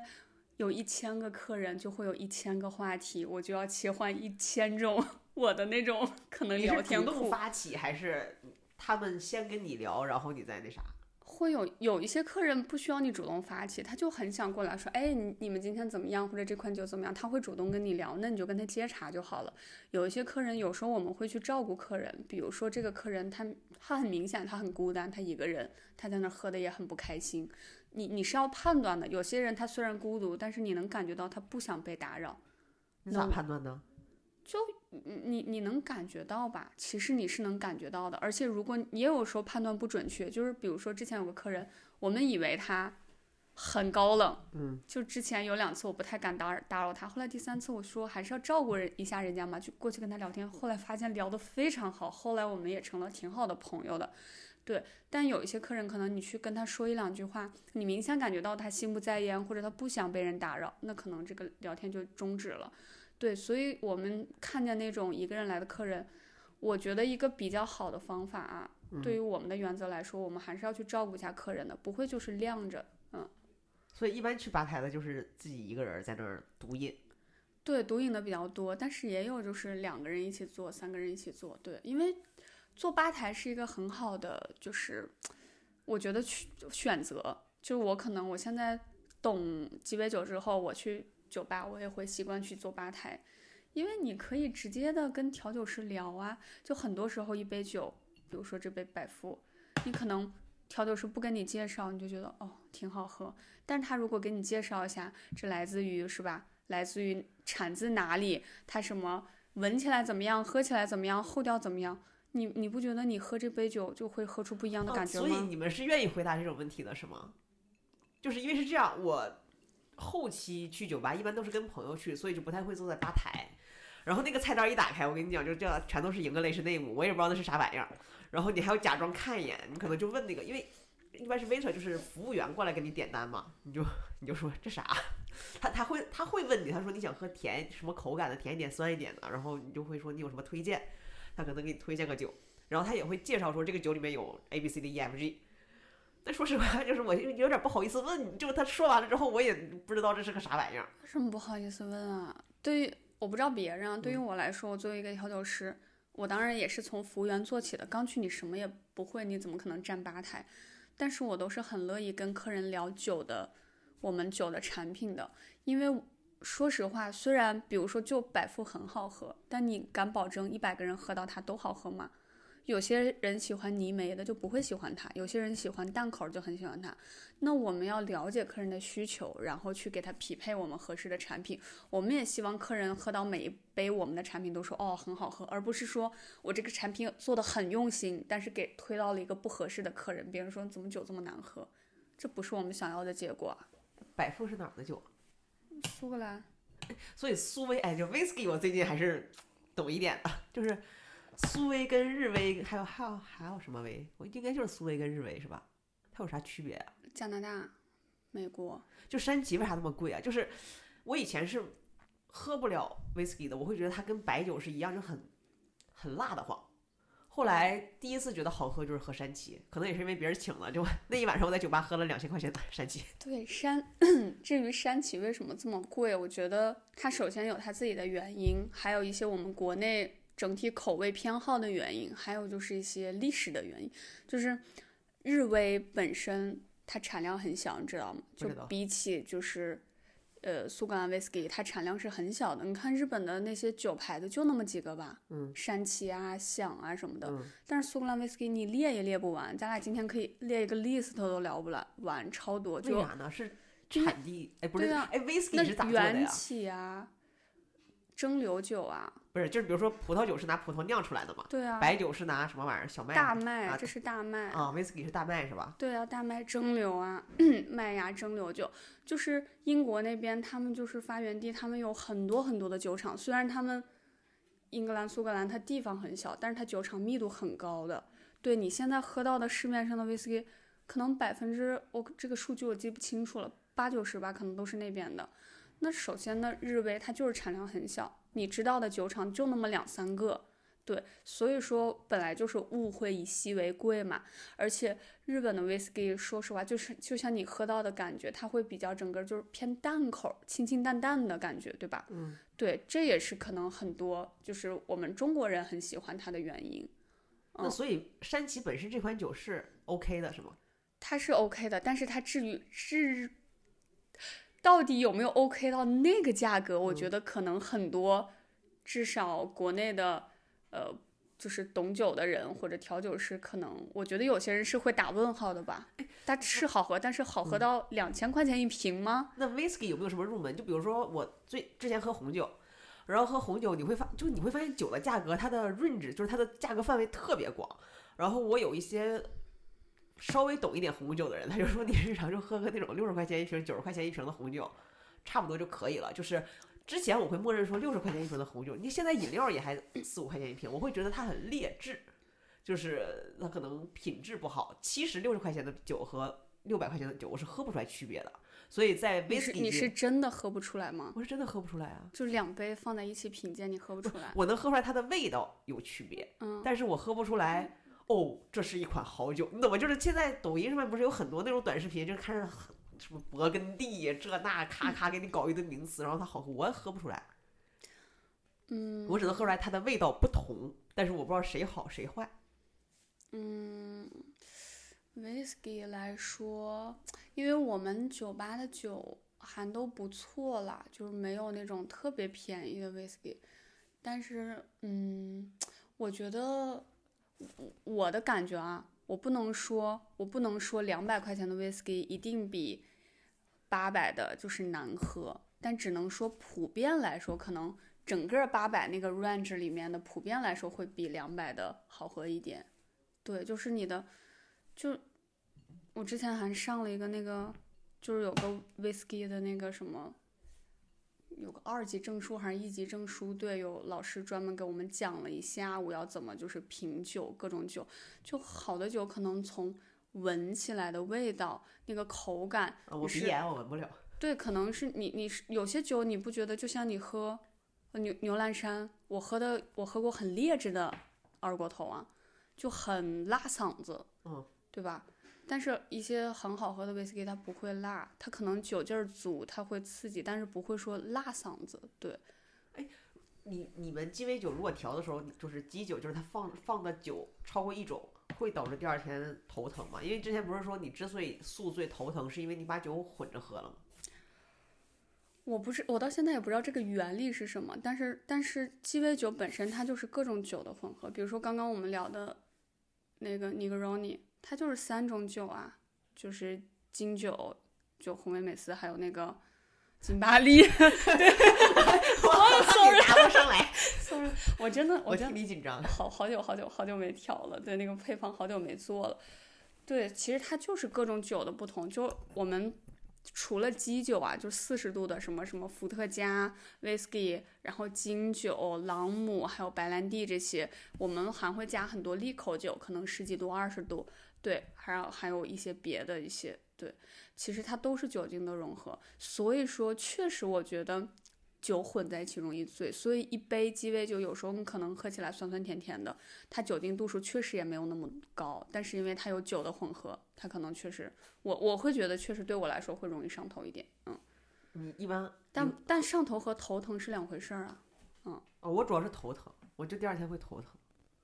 有一千个客人就会有一千个话题，我就要切换一千种 我的那种可能聊天主动。发起，还是他们先跟你聊，然后你再那啥？会有有一些客人不需要你主动发起，他就很想过来说，哎，你你们今天怎么样，或者这款酒怎么样，他会主动跟你聊，那你就跟他接茬就好了。有一些客人，有时候我们会去照顾客人，比如说这个客人他他很明显他很孤单，他一个人，他在那喝的也很不开心，你你是要判断的。有些人他虽然孤独，但是你能感觉到他不想被打扰，你咋判断呢？你你你能感觉到吧？其实你是能感觉到的，而且如果也有时候判断不准确，就是比如说之前有个客人，我们以为他很高冷，嗯，就之前有两次我不太敢打扰打扰他，后来第三次我说还是要照顾人一下人家嘛，就过去跟他聊天，后来发现聊得非常好，后来我们也成了挺好的朋友的。对，但有一些客人可能你去跟他说一两句话，你明显感觉到他心不在焉，或者他不想被人打扰，那可能这个聊天就终止了。对，所以我们看见那种一个人来的客人，我觉得一个比较好的方法啊，对于我们的原则来说，我们还是要去照顾一下客人的，不会就是晾着。嗯所以一般去吧台的就是自己一个人在那儿独饮。对，独饮的比较多，但是也有就是两个人一起做，三个人一起做。对，因为做吧台是一个很好的，就是我觉得去选择。就是我可能我现在懂鸡尾酒之后，我去酒吧我也会习惯去坐吧台，因为你可以直接的跟调酒师聊啊。就很多时候一杯酒，比如说这杯百富，你可能调酒师不跟你介绍，你就觉得哦挺好喝，但是他如果给你介绍一下，这来自于是吧？来自于产自哪里？它什么闻起来怎么样？喝起来怎么样？后调怎么样？你你不觉得你喝这杯酒就会喝出不一样的感觉吗？所以你们是愿意回答这种问题的是吗？就是因为是这样，我后期去酒吧一般都是跟朋友去，所以就不太会坐在吧台。然后那个菜单一打开，我跟你讲，就这样全都是 English name，我也不知道那是啥玩意儿。然后你还要假装看一眼，你可能就问那个，因为一般是 waiter 就是服务员过来给你点单嘛，你就你就说这啥？他他会他会问你，他说你想喝甜什么口感的，甜一点酸一点的，然后你就会说你有什么推荐，他可能给你推荐个酒，然后他也会介绍说这个酒里面有 A B C D E F G。但说实话，就是我有点不好意思问，就他说完了之后，我也不知道这是个啥玩意儿。为什么不好意思问啊？对于我不知道别人，对于我来说，我作为一个调酒师，我当然也是从服务员做起的。刚去你什么也不会，你怎么可能站吧台？但是我都是很乐意跟客人聊酒的。我们酒的产品的，因为说实话，虽然比如说就百富很好喝，但你敢保证一百个人喝到它都好喝吗？有些人喜欢泥煤的就不会喜欢它，有些人喜欢淡口就很喜欢它。那我们要了解客人的需求，然后去给他匹配我们合适的产品。我们也希望客人喝到每一杯我们的产品都说哦很好喝，而不是说我这个产品做的很用心，但是给推到了一个不合适的客人，别人说怎么酒这么难喝，这不是我们想要的结果。百富是哪儿的酒？苏格兰。所以苏威，哎，就 whisky，我最近还是懂一点的。就是苏威跟日威，还有还有还有什么威？我应该就是苏威跟日威是吧？它有啥区别啊？加拿大、美国。就山崎为啥那么贵啊？就是我以前是喝不了 whisky 的，我会觉得它跟白酒是一样，就很很辣的慌。后来第一次觉得好喝就是喝山崎，可能也是因为别人请了，就 那一晚上我在酒吧喝了两千块钱的山崎。对山，至于山崎为什么这么贵，我觉得它首先有它自己的原因，还有一些我们国内整体口味偏好的原因，还有就是一些历史的原因。就是日威本身它产量很小，你知道吗？就比起就是。呃，苏格兰威士忌它产量是很小的。你看日本的那些酒牌子就那么几个吧，嗯，山崎啊、响啊什么的。但是苏格兰威士忌你列也列不完，咱俩今天可以列一个 list 都聊不完，超多。为啥呢？是产地？哎，不是，哎，威士忌是咋做的呀？元起啊，蒸馏酒啊。不是，就是比如说葡萄酒是拿葡萄酿出来的嘛？对啊。白酒是拿什么玩意儿？小麦。大麦，这是大麦。啊，威士忌是大麦是吧？对啊，大麦蒸馏啊，麦芽蒸馏酒，就是英国那边他们就是发源地，他们有很多很多的酒厂。虽然他们英格兰、苏格兰它地方很小，但是它酒厂密度很高的。对你现在喝到的市面上的威士忌，可能百分之我这个数据我记不清楚了，八九十吧，可能都是那边的。那首先呢，日威它就是产量很小。你知道的酒厂就那么两三个，对，所以说本来就是物会以稀为贵嘛。而且日本的 whisky，说实话就是就像你喝到的感觉，它会比较整个就是偏淡口，清清淡淡的感觉，对吧？嗯，对，这也是可能很多就是我们中国人很喜欢它的原因。那所以山崎本身这款酒是 OK 的，是吗？它是 OK 的，但是它至于是。到底有没有 OK 到那个价格？我觉得可能很多，至少国内的，呃，就是懂酒的人或者调酒师，可能我觉得有些人是会打问号的吧。它是好喝，但是好喝到两千块钱一瓶吗？那 Whisky 有没有什么入门？就比如说我最之前喝红酒，然后喝红酒你会发，就你会发现酒的价格它的 range 就是它的价格范围特别广。然后我有一些。稍微懂一点红酒的人，他就说你日常就喝个那种六十块钱一瓶、九十块钱一瓶的红酒，差不多就可以了。就是之前我会默认说六十块钱一瓶的红酒，你现在饮料也还四五块钱一瓶，我会觉得它很劣质，就是它可能品质不好。其实六十块钱的酒和六百块钱的酒，我是喝不出来区别的。所以在威士忌，你是真的喝不出来吗？我是真的喝不出来啊，就两杯放在一起品鉴，你喝不出来。我能喝出来它的味道有区别，嗯，但是我喝不出来。哦，这是一款好酒，你懂吗？就是现在抖音上面不是有很多那种短视频，就是看着很什么勃艮第这那，咔咔给你搞一堆名词，然后它好喝，我也喝不出来。嗯，我只能喝出来它的味道不同，但是我不知道谁好谁坏。嗯，whisky 来说，因为我们酒吧的酒还都不错啦，就是没有那种特别便宜的 whisky。但是，嗯，我觉得我我的感觉啊，我不能说，我不能说两百块钱的 whisky 一定比八百的就是难喝，但只能说普遍来说，可能整个八百那个 range 里面的普遍来说会比两百的好喝一点。对，就是你的，就我之前还上了一个那个，就是有个 whisky 的那个什么，有个二级证书还是一级证书？对，有老师专门给我们讲了一下午要怎么就是品酒，各种酒，就好的酒可能从闻起来的味道，那个口感，啊我鼻是炎我闻不了。对，可能是你你是有些酒你不觉得，就像你喝呃牛牛栏山，我喝的我喝过很劣质的二锅头啊，就很辣嗓子，嗯，对吧？但是一些很好喝的威士忌它不会辣，它可能酒劲儿足，它会刺激，但是不会说辣嗓子。对，哎你你们鸡尾酒如果调的时候，就是鸡酒，就是它放放的酒超过一种，会导致第二天头疼吗？因为之前不是说你之所以宿醉头疼，是因为你把酒混着喝了吗？我不是我到现在也不知道这个原理是什么，但是但是鸡尾酒本身它就是各种酒的混合，比如说刚刚我们聊的那个 Negroni，它就是三种酒啊，就是金酒、就红梅美斯，还有那个金巴利。我 sorry 拿不上来，Sorry，我真的我真的你紧张。好好久好久好久没调了，对那个配方好久没做了。对，其实它就是各种酒的不同，就我们除了基酒啊，就四十度的什么什么伏特加、whisky，然后金酒、朗姆，还有白兰地这些，我们还会加很多利口酒，可能十几度、二十度，对，还有还有一些别的一些，对，其实它都是酒精的融合，所以说确实我觉得。酒混在一起容易醉，所以一杯鸡尾酒有时候你可能喝起来酸酸甜甜的，它酒精度数确实也没有那么高，但是因为它有酒的混合，它可能确实，我我会觉得确实对我来说会容易上头一点，嗯，你一般，但但上头和头疼是两回事儿啊。嗯哦，我主要是头疼，我就第二天会头疼。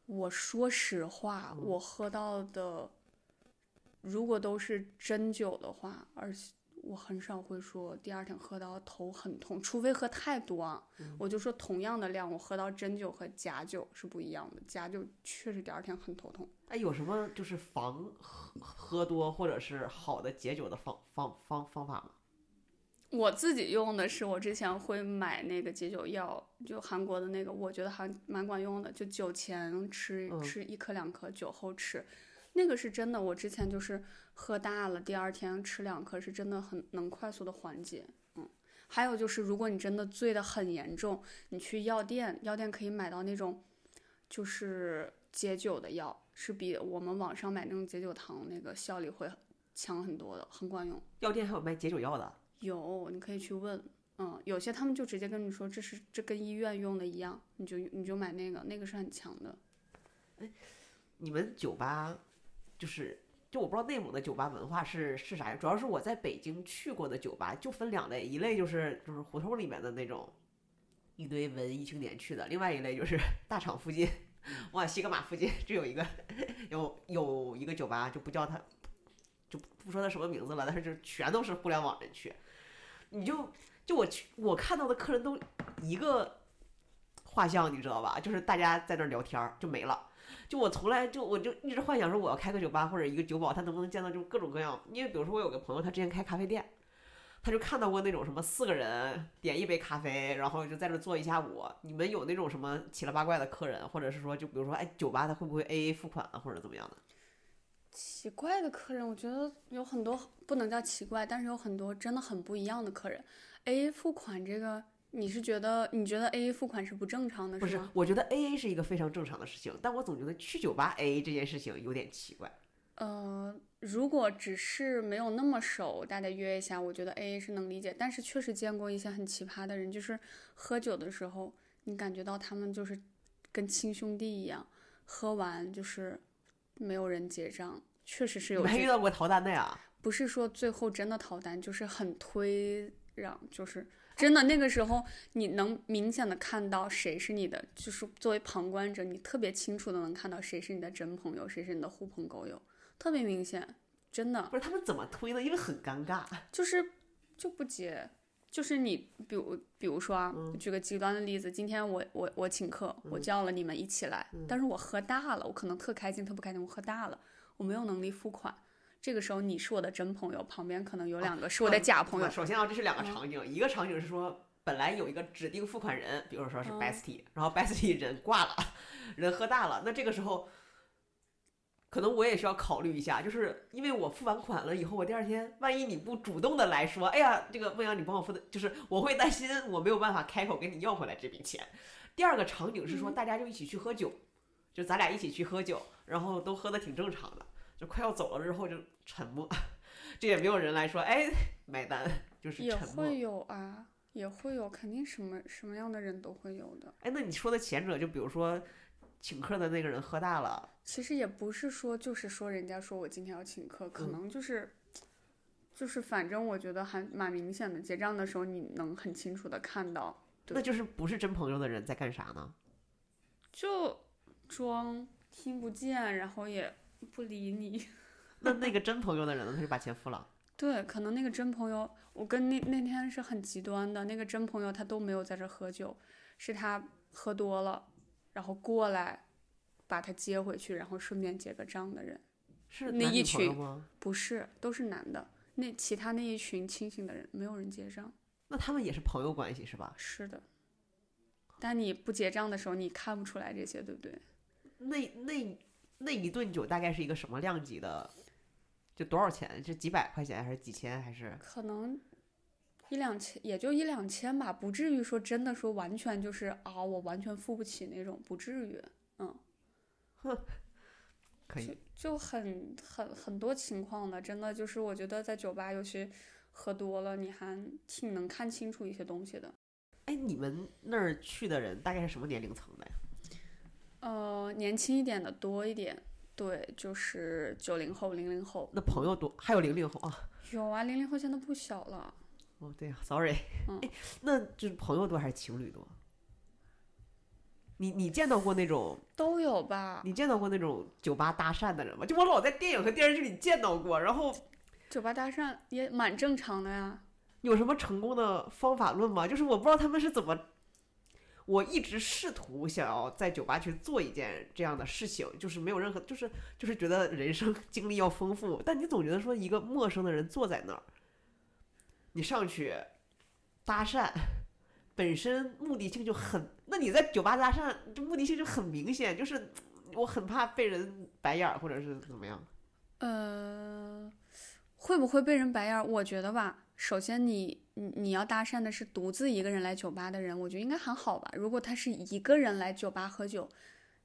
我说实话，我喝到的，如果都是真酒的话，而且我很少会说第二天喝到头很痛，除非喝太多啊。我就说同样的量，我喝到真酒和假酒是不一样的，假酒确实第二天很头痛。哎，有什么就是防喝喝多或者是好的解酒的方方方方法吗？我自己用的是，我之前会买那个解酒药，就韩国的那个，我觉得还蛮管用的。就酒前吃嗯吃一颗两颗，酒后吃，那个是真的。我之前就是喝大了，第二天吃两颗，是真的很能快速的缓解。嗯，还有就是，如果你真的醉得很严重，你去药店，药店可以买到那种就是解酒的药，是比我们网上买那种解酒糖那个效力会强很多的，很管用。药店还有卖解酒药的。有，你可以去问。嗯，有些他们就直接跟你说，这是这跟医院用的一样，你就你就买那个，那个是很强的。哎你们酒吧就是，就我不知道内蒙的酒吧文化是是啥样，主要是我在北京去过的酒吧就分两类，一类就是就是胡同里面的那种一堆文艺青年去的，另外一类就是 大厂附近，往西格玛附近就有一个有有一个酒吧，就不叫它就不说它什么名字了，但是就全都是互联网人去，你就就我去我看到的客人都一个画像，你知道吧？就是大家在那儿聊天就没了。就我从来就我就一直幻想说我要开个酒吧或者一个酒保，他能不能见到就各种各样。因为比如说我有个朋友，他之前开咖啡店，他就看到过那种什么四个人点一杯咖啡，然后就在这坐一下午。你们有那种什么奇了八怪的客人，或者是说就比如说哎酒吧他会不会 A A 付款啊，或者怎么样的？奇怪的客人，我觉得有很多不能叫奇怪，但是有很多真的很不一样的客人。A A 付款这个，你是觉得你觉得 A A 付款是不正常的，不是吗？，我觉得 A A 是一个非常正常的事情，但我总觉得去酒吧 A A 这件事情有点奇怪。呃，如果只是没有那么熟，大家约一下，我觉得 A A 是能理解。但是确实见过一些很奇葩的人，就是喝酒的时候，你感觉到他们就是跟亲兄弟一样，喝完就是没有人结账，确实是有这们还遇到过逃单的呀？不是说最后真的逃单，就是很推让，就是真的那个时候你能明显的看到谁是你的，就是作为旁观者，你特别清楚的能看到谁是你的真朋友，谁是你的狐朋狗友，特别明显，真的不是他们怎么推的？因为很尴尬。就是就不接。就是你，比如，比如说啊，举个极端的例子，今天我我我请客，我叫了你们一起来，但是我喝大了，我可能特开心，特不开心，我喝大了，我没有能力付款，这个时候你是我的真朋友，旁边可能有两个是我的假朋友。首先啊，这是两个场景，一个场景是说本来有一个指定付款人，比如说是 Bestie，然后 Bestie 人挂了，人喝大了，那这个时候。可能我也需要考虑一下，就是因为我付完款了以后，我第二天万一你不主动的来说，哎呀，这个孟阳你帮我付的，就是我会担心我没有办法开口跟你要回来这笔钱。第二个场景是说，大家就一起去喝酒，就咱俩一起去喝酒，然后都喝的挺正常的，就快要走了之后就沉默，这也没有人来说，哎，买单，就是也会有啊，也会有，肯定什么什么样的人都会有的。哎，那你说的前者，就比如说请客的那个人喝大了。其实也不是说，就是说人家说我今天要请客，可能就是，就是反正我觉得还蛮明显的。结账的时候你能很清楚的看到，那就是不是真朋友的人在干啥呢？就装听不见，然后也 不理你。那那个真朋友的人呢？他就把钱付了。对，可能那个真朋友，我跟那那天是很极端的。那个真朋友他都没有在这喝酒，是他喝多了，然后过来。把他接回去，然后顺便结个账的人，是那一群不是，都是男的。那其他那一群清醒的人，没有人结账。那他们也是朋友关系是吧？是的。但你不结账的时候，你看不出来这些，对不对？那那那一顿酒大概是一个什么量级的？就多少钱？是几百块钱还是几千还是？可能一两千，也就一两千吧，不至于说真的说完全就是啊，我完全付不起那种，不至于。嗯。可以，就很很很多情况的，真的就是我觉得在酒吧，尤其喝多了，你还挺能看清楚一些东西的。哎，你们那儿去的人大概是什么年龄层的呀？呃，年轻一点的多一点，对，就是九零后、零零后。那朋友多，还有零零后啊？有啊，零零后现在不小了。哦，对呀，sorry。嗯，那就是朋友多还是情侣多？你你见到过那种都有吧？你见到过那种酒吧搭讪的人吗？就我老在电影和电视剧里见到过，然后酒吧搭讪也蛮正常的呀。有什么成功的方法论吗？就是我不知道他们是怎么。我一直试图想要在酒吧去做一件这样的事情，就是没有任何，就是就是觉得人生 经历要丰富，但你总觉得说一个陌生的人坐在那儿，你上去搭讪。本身目的性就很，那你在酒吧搭讪，这目的性就很明显，就是我很怕被人白眼儿，或者是怎么样。呃，会不会被人白眼儿？我觉得吧，首先你你你要搭讪的是独自一个人来酒吧的人，我觉得应该还好吧。如果他是一个人来酒吧喝酒，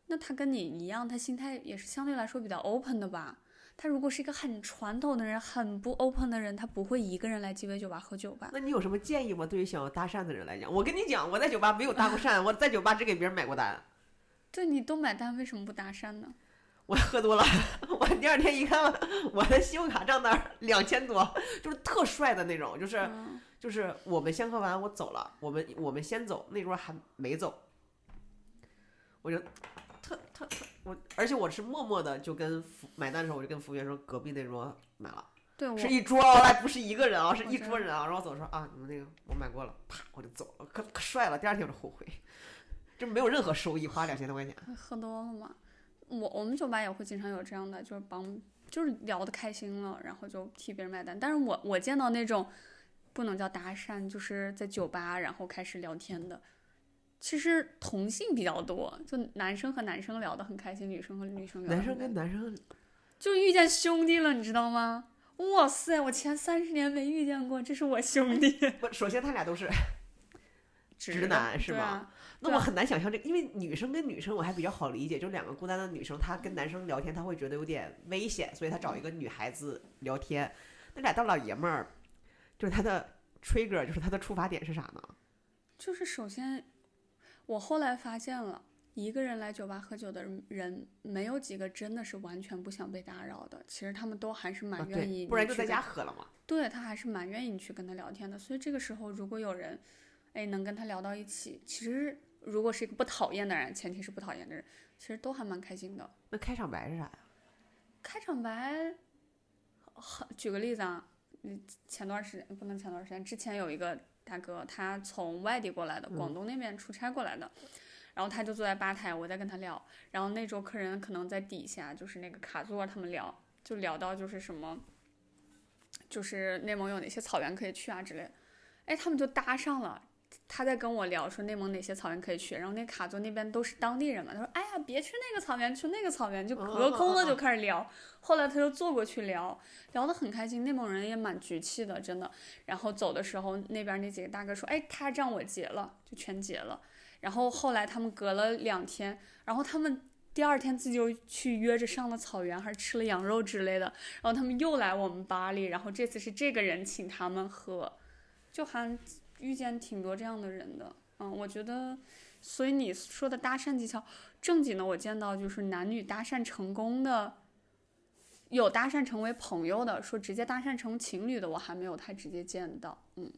那他跟你一样，他心态也是相对来说比较 open 的吧。他如果是一个很传统的人，很不 open 的人，他不会一个人来鸡尾酒吧喝酒吧？那你有什么建议吗？对于想要搭讪的人来讲，我跟你讲，我在酒吧没有搭过讪，我在酒吧只给别人买过单。对你都买单，为什么不搭讪呢？我喝多了，我第二天一看，我的信用卡账单两千多，就是特帅的那种，就是就是我们先喝完，我走了，我们我们先走，那桌还没走，我就。特特特，我而且我是默默的就跟服买单的时候，我就跟服务员说隔壁那桌买了，对，是一桌哦，还不是一个人啊，是一桌人啊。然后走说啊，你们那个我买过了，啪我就走了，可可帅了。第二天我就后悔，就没有任何收益，花两千多块钱。喝多了嘛，我我们酒吧也会经常有这样的，就是帮就是聊得开心了，然后就替别人买单。但是我我见到那种不能叫搭讪，就是在酒吧然后开始聊天的。其实同性比较多，就男生和男生聊得很开心，女生和女生聊。男生跟男生，就遇见兄弟了，你知道吗？哇塞，我前三十年没遇见过，这是我兄弟。不，首先他俩都是直男，是吧？那我很难想象这，因为女生跟女生我还比较好理解，就两个孤单的女生，她跟男生聊天，她会觉得有点危险，所以她找一个女孩子聊天。那俩大老爷们儿，就是他的 trigger，就是他的触发点是啥呢？就是首先。我后来发现了，一个人来酒吧喝酒的人人没有几个真的是完全不想被打扰的，其实他们都还是蛮啊愿意、对，不然就在家。喝了嘛。对他还是蛮愿意你去跟他聊天的，所以这个时候如果有人，哎，能跟他聊到一起，其实如果是一个不讨厌的人，前提是不讨厌的人，其实都还蛮开心的。那开场白是啥呀？开场白，很举个例子啊，嗯，前段时间不能前段时间，之前有一个大哥，他从外地过来的，广东那边出差过来的，然后他就坐在吧台，我在跟他聊，然后那桌客人可能在底下，就是那个卡座，他们聊，就聊到就是什么，就是内蒙有哪些草原可以去啊之类的，哎，他们就搭上了。他在跟我聊说内蒙哪些草原可以去，然后那卡座那边都是当地人嘛，他说哎呀别去那个草原，去那个草原，就隔空的就开始聊。后来他就坐过去聊，聊得很开心，内蒙人也蛮局气的，真的。然后走的时候，那边那几个大哥说，哎，他让我结了，就全结了。然后后来他们隔了两天，然后他们第二天自己又去约着上了草原，还是吃了羊肉之类的。然后他们又来我们巴黎，然后这次是这个人请他们喝，就还遇见挺多这样的人的。嗯，我觉得，所以你说的搭讪技巧，正经的我见到就是男女搭讪成功的，有搭讪成为朋友的，说直接搭讪成情侣的，我还没有太直接见到。嗯，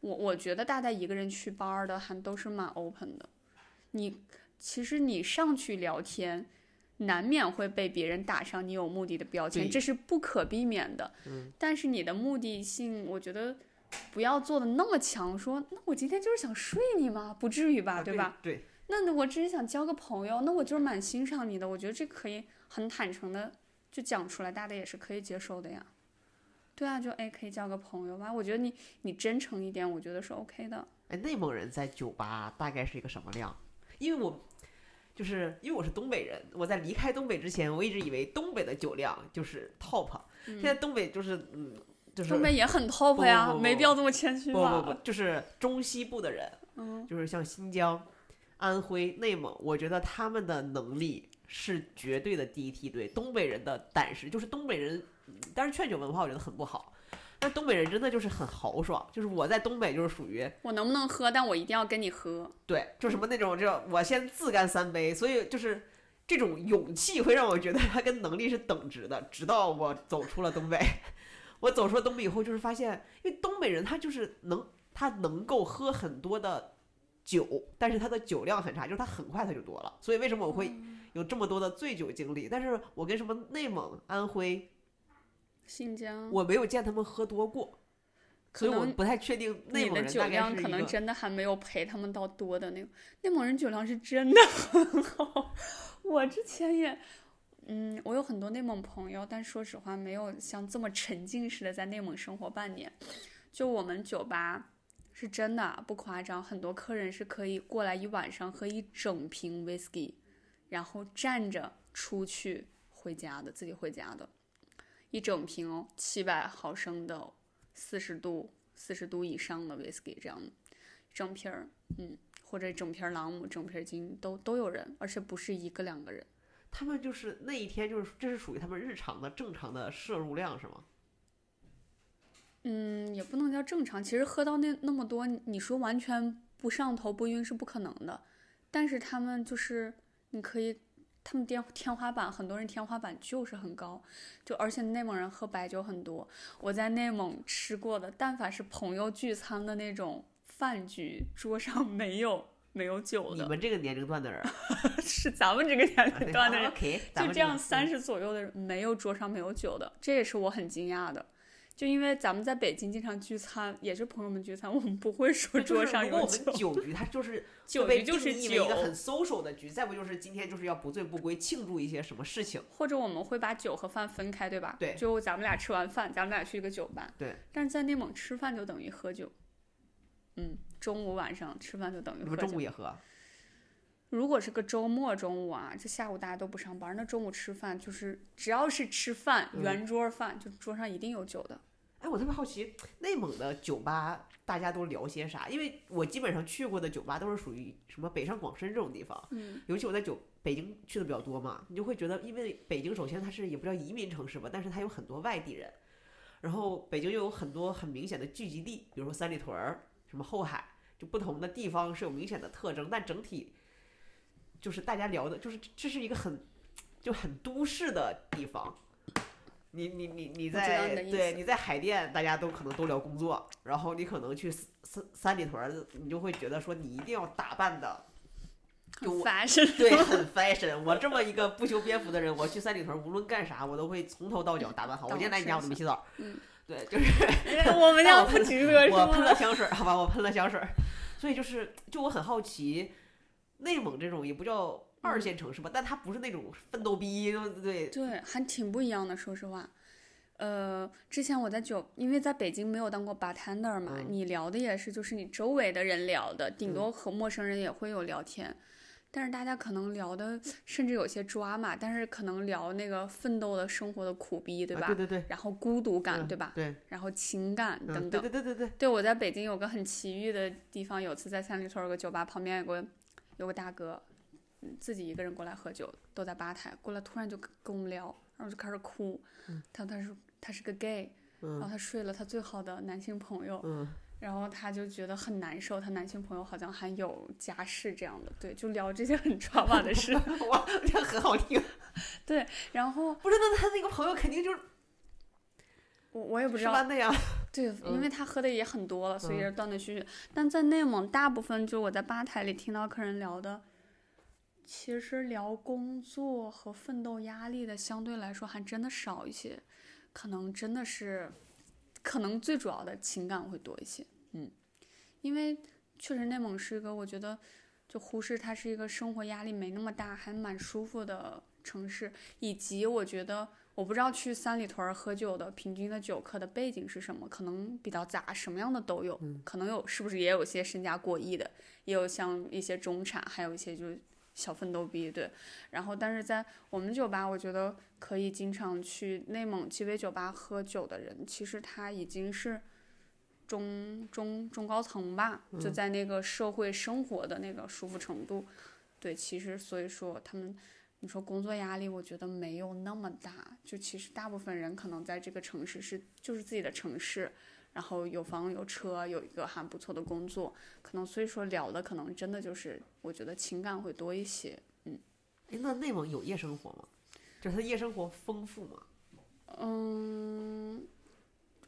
我我觉得大家一个人去 bar 的还都是蛮 open 的。你其实你上去聊天，难免会被别人打上你有目的的标签，这是不可避免的。嗯，但是你的目的性，我觉得不要做的那么强，说那我今天就是想睡你吗？不至于吧，啊对吧？？对，那我只是想交个朋友，那我就是蛮欣赏你的，我觉得这可以很坦诚的就讲出来，大家也是可以接受的呀。对啊，就哎可以交个朋友吧，我觉得你你真诚一点，我觉得是 OK 的。哎，内蒙人在酒吧大概是一个什么量？因为我就是因为我是东北人，我在离开东北之前，我一直以为东北的酒量就是 top，、现在东北就是嗯，就是东北也很 top 呀，不不不没必要这么谦虚不吧？不不，就是中西部的人，嗯，就是像新疆、安徽、内蒙，我觉得他们的能力是绝对的第一梯队。东北人的胆识，就是东北人，但是劝酒文化我觉得很不好，但东北人真的就是很豪爽。就是我在东北就是属于我能不能喝？但我一定要跟你喝。对，就什么那种，就我先自干三杯，所以就是这种勇气会让我觉得他跟能力是等值的。直到我走出了东北，我走出了东北以后，就是发现，因为东北人他就是能，他能够喝很多的酒，但是他的酒量很差，就是他很快他就多了。所以为什么我会有这么多的醉酒经历？但是我跟什么内蒙、安徽，新疆，我没有见他们喝多过。所以我不太确定内你的酒蒙人大概量可能真的还没有陪他们到多的那个。内蒙人酒量是真的很好，我之前也，嗯，我有很多内蒙朋友，但说实话没有像这么沉浸式的在内蒙生活半年。就我们酒吧是真的不夸张，很多客人是可以过来一晚上喝一整瓶 whisky，然后站着出去回家的，自己回家的，一整瓶哦，七百毫升的四十度、四十度以上的 whisky 这样的整瓶儿，嗯，或者整瓶朗姆、整瓶金都都有人，而且不是一个两个人。他们就是那一天就是这是属于他们日常的正常的摄入量是吗？嗯，也不能叫正常。其实喝到那那么多，你说完全不上头不晕是不可能的。但是他们就是你可以，他们天天花板，很多人天花板就是很高，就而且内蒙人喝白酒很多。我在内蒙吃过的，但凡是朋友聚餐的那种饭局，桌上没有没有酒的，你们这个年龄段的人，是咱们这个年龄段的人。就这样三十左右的人没有桌上没有酒的，这也是我很惊讶的。就因为咱们在北京经常聚餐，也是朋友们聚餐，我们不会说桌上如果我有酒们，酒局，它就是酒局就是定义为一个很，social 的局，再不就是今天就是要不醉不归，庆祝一些什么事情。或者我们会把酒和饭分开，对吧？对就咱们俩吃完饭，咱们俩去一个酒吧。对。但是在内蒙吃饭就等于喝酒，嗯，中午晚上吃饭就等于你们喝。中午也喝？如果是个周末中午啊，这下午大家都不上班，那中午吃饭就是只要是吃饭，嗯圆桌饭，就桌上一定有酒的。哎，我特别好奇，内蒙的酒吧大家都聊些啥？因为我基本上去过的酒吧都是属于什么北上广深这种地方，嗯，尤其我在酒北京去的比较多嘛，你就会觉得，因为北京首先它是也不叫移民城市吧，但是它有很多外地人，然后北京又有很多很明显的聚集地，比如说三里屯儿、什么后海，就不同的地方是有明显的特征，但整体就是大家聊的，就是这是一个很就很都市的地方。你你你你在对你在海淀，大家都可能都聊工作，然后你可能去三三三里屯儿，你就会觉得说你一定要打扮的就很我 fashion。对，很 fashion。我这么一个不修边幅的人，我去三里屯，无论干啥，我都会从头到脚打扮好。我今天来你家，我都没洗澡。嗯，对，就是我们家我喷不止这是我喷了？香水儿，好吧，我喷了香水儿。所以就是，就我很好奇，内蒙这种也不叫二线城市吧，但它不是那种奋斗逼，对，对，还挺不一样的，说实话。呃，之前我在酒，因为在北京没有当过 bartender 嘛，嗯你聊的也是就是你周围的人聊的，顶多和陌生人也会有聊天，但是大家可能聊的甚至有些抓嘛，但是可能聊那个奋斗的生活的苦逼，对吧？啊对对对，然后孤独感，嗯对吧？对，然后情感嗯等等。对对对对对，对，我在北京有个很奇遇的地方，有次在三里屯有个酒吧旁边有个有个大哥，嗯自己一个人过来喝酒，都在吧台，过来突然就跟跟我们聊，然后就开始哭，他他是他是个 gay，、然后嗯他睡了他最好的男性朋友，嗯，然后他就觉得很难受，他男性朋友好像还有家室这样的，对，就聊这些很 drama 的事，哇，这很好听。对然后不是，那他那个朋友肯定就是我我也不知道对，因嗯为他喝的也很多了，所以断断续续。但在内蒙，大部分就我在吧台里听到客人聊的，其实聊工作和奋斗压力的相对来说还真的少一些，可能真的是，可能最主要的情感会多一些。嗯，因为确实内蒙是一个我觉得，就呼市它是一个生活压力没那么大，还蛮舒服的城市，以及我觉得。我不知道去三里屯喝酒的平均的酒客的背景是什么，可能比较杂，什么样的都有，可能有是不是也有些身价过亿的，也有像一些中产，还有一些就是小奋斗逼，对。然后，但是在我们酒吧，我觉得可以经常去内蒙鸡尾酒吧喝酒的人，其实他已经是中中中高层吧，就在那个社会生活的那个舒服程度。对，其实所以说他们。你说工作压力，我觉得没有那么大。就其实大部分人可能在这个城市是就是自己的城市，然后有房有车，有一个还不错的工作，可能所以说聊的可能真的就是我觉得情感会多一些。哎，那内蒙有夜生活吗？就是夜生活丰富吗？嗯，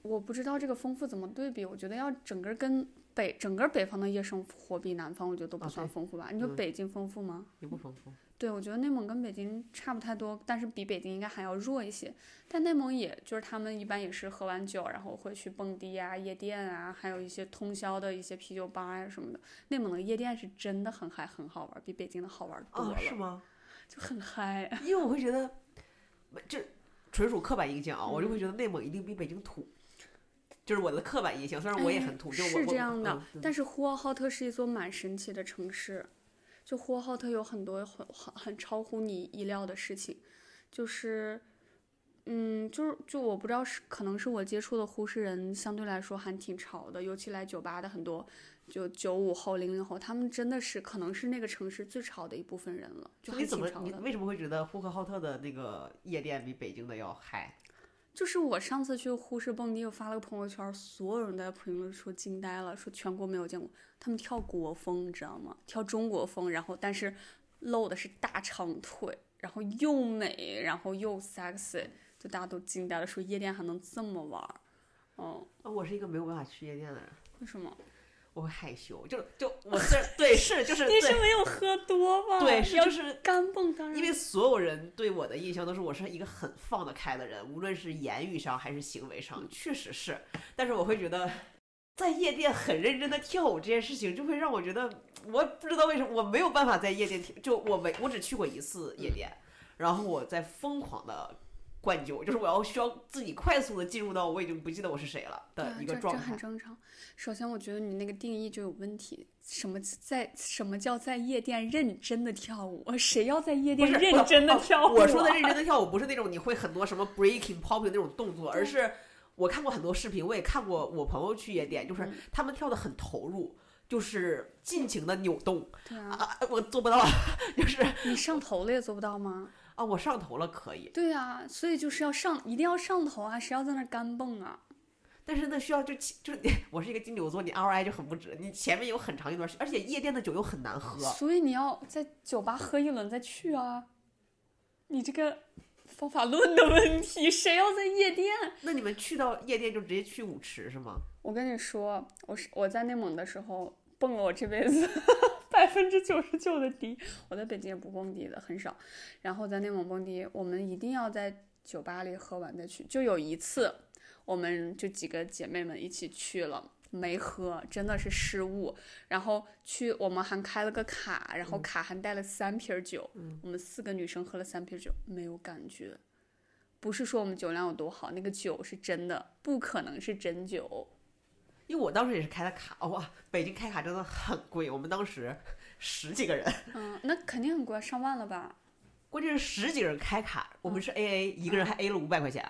我不知道这个丰富怎么对比，我觉得要整个跟北整个北方的夜生活比南方，我觉得都不算丰富吧。你说嗯北京丰富吗？也不丰富。对，我觉得内蒙跟北京差不太多，但是比北京应该还要弱一些。但内蒙也就是他们一般也是喝完酒，然后会去蹦迪啊、夜店啊，还有一些通宵的一些啤酒吧啊什么的。内蒙的夜店是真的很嗨，很好玩，比北京的好玩多啊，了，是吗？就很嗨。因为我会觉得，这纯属刻板印象啊，我就会觉得内蒙一定比北京土，就是我的刻板印象。虽然我也哎很土，就是这样的，但是呼和浩特是一座蛮神奇的城市，就呼和浩特有很多很很很超乎你意料的事情，就是，嗯，就是就我不知道是可能是我接触的呼市人相对来说还挺潮的，尤其来酒吧的很多。就九五后、零零后，他们真的是可能是那个城市最潮的一部分人了，就还你怎么。你为什么会觉得呼和浩特的那个夜店比北京的要嗨？就是我上次去呼市蹦迪，我发了个朋友圈，所有人都在评论说惊呆了，说全国没有见过，他们跳国风，你知道吗？跳中国风，然后但是露的是大长腿，然后又美，然后又 sexy，就大家都惊呆了，说夜店还能这么玩儿，哦，啊，我是一个没有办法去夜店的人，为什么？我会害羞。就就我 是对是就是你是对没有喝多吧？对是要就是干蹦当然。因为所有人对我的印象都是我是一个很放得开的人，无论是言语上还是行为上，确实是。但是我会觉得，在夜店很认真的跳舞这件事情，就会让我觉得，我不知道为什么我没有办法在夜店跳，就我没我只去过一次夜店，然后我在疯狂的灌酒，就是我要需要自己快速的进入到我已经不记得我是谁了的一个这这状态。很正常。首先，我觉得你那个定义就有问题。什么在什么叫在夜店认真的跳舞？谁要在夜店认真的哦跳舞、我说的认真的跳舞不是那种你会很多什么 breaking、popping 那种动作，而是我看过很多视频，我也看过我朋友去夜店，就是嗯他们跳的很投入，就是尽情的扭动对啊，啊，我做不到，就是你上头了也做不到吗？啊，我上头了可以，对啊，所以就是要上，一定要上头啊！谁要在那儿干蹦啊？但是那需要就就你我是一个金牛座，你 ROI 就很不值，你前面有很长一段时间，而且夜店的酒又很难喝。所以你要在酒吧喝一轮再去啊。你这个方法论的问题，谁要在夜店？那你们去到夜店就直接去舞池是吗？我跟你说，我是我在内蒙的时候蹦了我这辈子百分之九十九的迪，我在北京也不蹦迪的很少。然后在内蒙蹦迪，我们一定要在酒吧里喝完再去。就有一次，我们就几个姐妹们一起去了。没喝，真的是失误。然后去，我们还开了个卡，然后卡还带了三瓶酒。我们四个女生喝了三瓶酒，没有感觉。不是说我们酒量有多好，那个酒是真的，不可能是真酒。因为我当时也是开的卡，哇，北京开卡真的很贵。我们当时十几个人，嗯，那肯定很贵，上万了吧？关键是十几个人开卡，我们是 A A，一个人还 A 了五百块钱。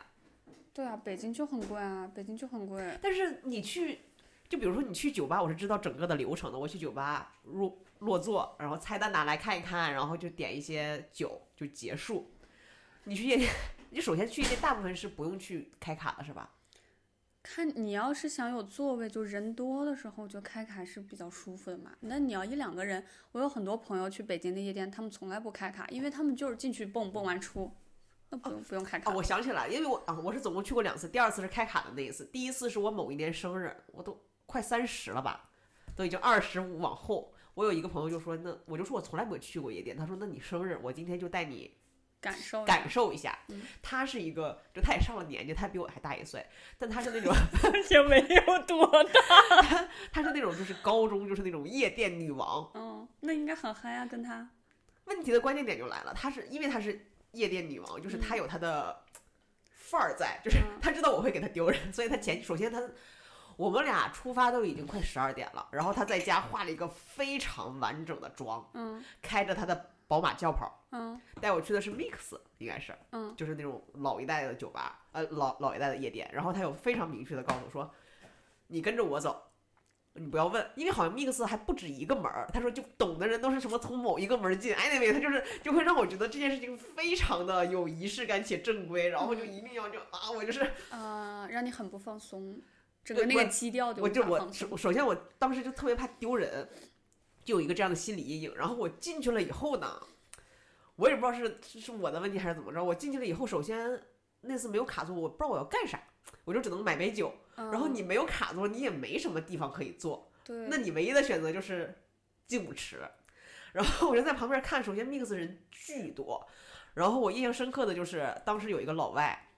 对啊，北京就很贵啊，北京就很贵。但是你去。就比如说你去酒吧，我是知道整个的流程的。我去酒吧入落座，然后菜单拿来看一看，然后就点一些酒就结束。你去夜店，你首先去夜店，大部分是不用去开卡的，是吧？看你要是想有座位，就人多的时候就开卡是比较舒服的嘛。那你要一两个人，我有很多朋友去北京的夜店，他们从来不开卡，因为他们就是进去蹦蹦完出，那不用不用开卡。我想起来，因为我啊，我是总共去过两次，第二次是开卡的那一次，第一次是我某一年生日，我都。快三十了吧，都已经二十五往后。我有一个朋友就说：“那我就说我从来没有去过夜店。”他说：“那你生日，我今天就带你感受感受一下。”他是一个，就他也上了年纪，他比我还大一岁，但他是那种 也没有多大，他是那种就是高中就是那种夜店女王。嗯，那应该很嗨啊，跟他。问题的关键点就来了，他是因为他是夜店女王，就是他有他的范儿在，就是他知道我会给他丢人，所以他前首先他。我们俩出发都已经快十二点了，然后他在家化了一个非常完整的妆，嗯，开着他的宝马轿跑，嗯，带我去的是 Mix，应该是，嗯，就是那种老一代的酒吧，呃，老老一代的夜店。然后他有非常明确的告诉我说，你跟着我走，你不要问，因为好像 Mix 还不止一个门儿。他说就懂的人都是什么从某一个门进，anyway，他就是就会让我觉得这件事情非常的有仪式感且正规，然后就一定要就啊，我就是，啊，让你很不放松。整个那个基调就我就我首首先我当时就特别怕丢人，就有一个这样的心理阴影。然后我进去了以后呢，我也不知道是是我的问题还是怎么着。我进去了以后，首先那次没有卡座，我不知道我要干啥，我就只能买杯酒。然后你没有卡座，你也没什么地方可以坐。对。那你唯一的选择就是进舞池。然后我就在旁边看，首先 mix 人巨多。然后我印象深刻的就是当时有一个老外，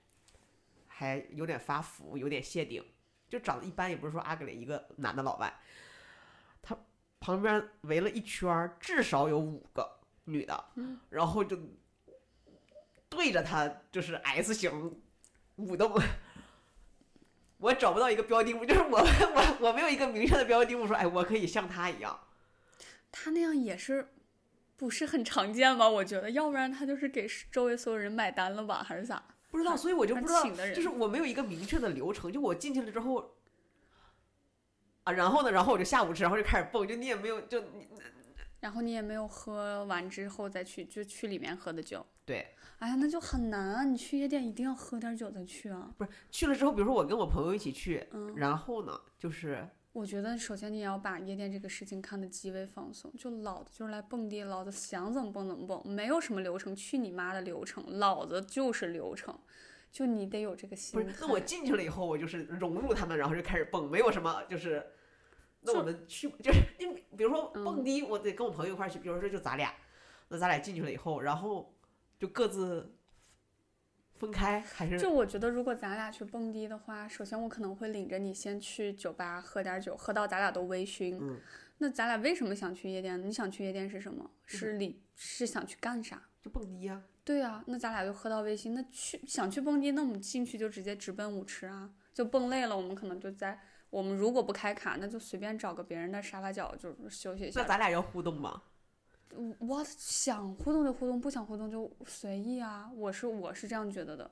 还有点发福，有点谢顶。就长得一般，也不是说阿格里一个男的老外，他旁边围了一圈，至少有五个女的，然后就对着他就是 S 型舞动。我找不到一个标的物，就是我 我我没有一个明确的标的物，说哎，我可以像他一样。他那样也是不是很常见吗？我觉得，要不然他就是给周围所有人买单了吧，还是咋？不知道，所以我就不知道，就是我没有一个明确的流程。就我进去了之后，啊，然后呢，然后我就下午吃，然后就开始蹦。就你也没有，就你，然后你也没有喝完之后再去，就去里面喝的酒。对。哎呀，那就很难啊！你去夜店一定要喝点酒再去啊。不是去了之后，比如说我跟我朋友一起去，嗯，然后呢，就是。我觉得首先你也要把夜店这个事情看得极为放松，就老子就是来蹦迪，老子想怎么蹦怎么蹦，没有什么流程，去你妈的流程，老子就是流程，就你得有这个心。不是，那我进去了以后，我就是融入他们，然后就开始蹦，没有什么就是，那我们去就是你比如说蹦迪，我得跟我朋友一块儿去，比如说就咱俩，那咱俩进去了以后，然后就各自。分开还是？就我觉得，如果咱俩去蹦迪的话，首先我可能会领着你先去酒吧喝点酒，喝到咱俩都微醺。嗯。那咱俩为什么想去夜店？你想去夜店是什么？是你是想去干啥？就蹦迪呀。对啊，那咱俩就喝到微醺。那去想去蹦迪，那我们进去就直接直奔舞池啊。就蹦累了，我们可能就在我们如果不开卡，那就随便找个别人的沙发角就休息一下。那咱俩要互动吗？我想互动就互动，不想互动就随意啊！我是我是这样觉得的，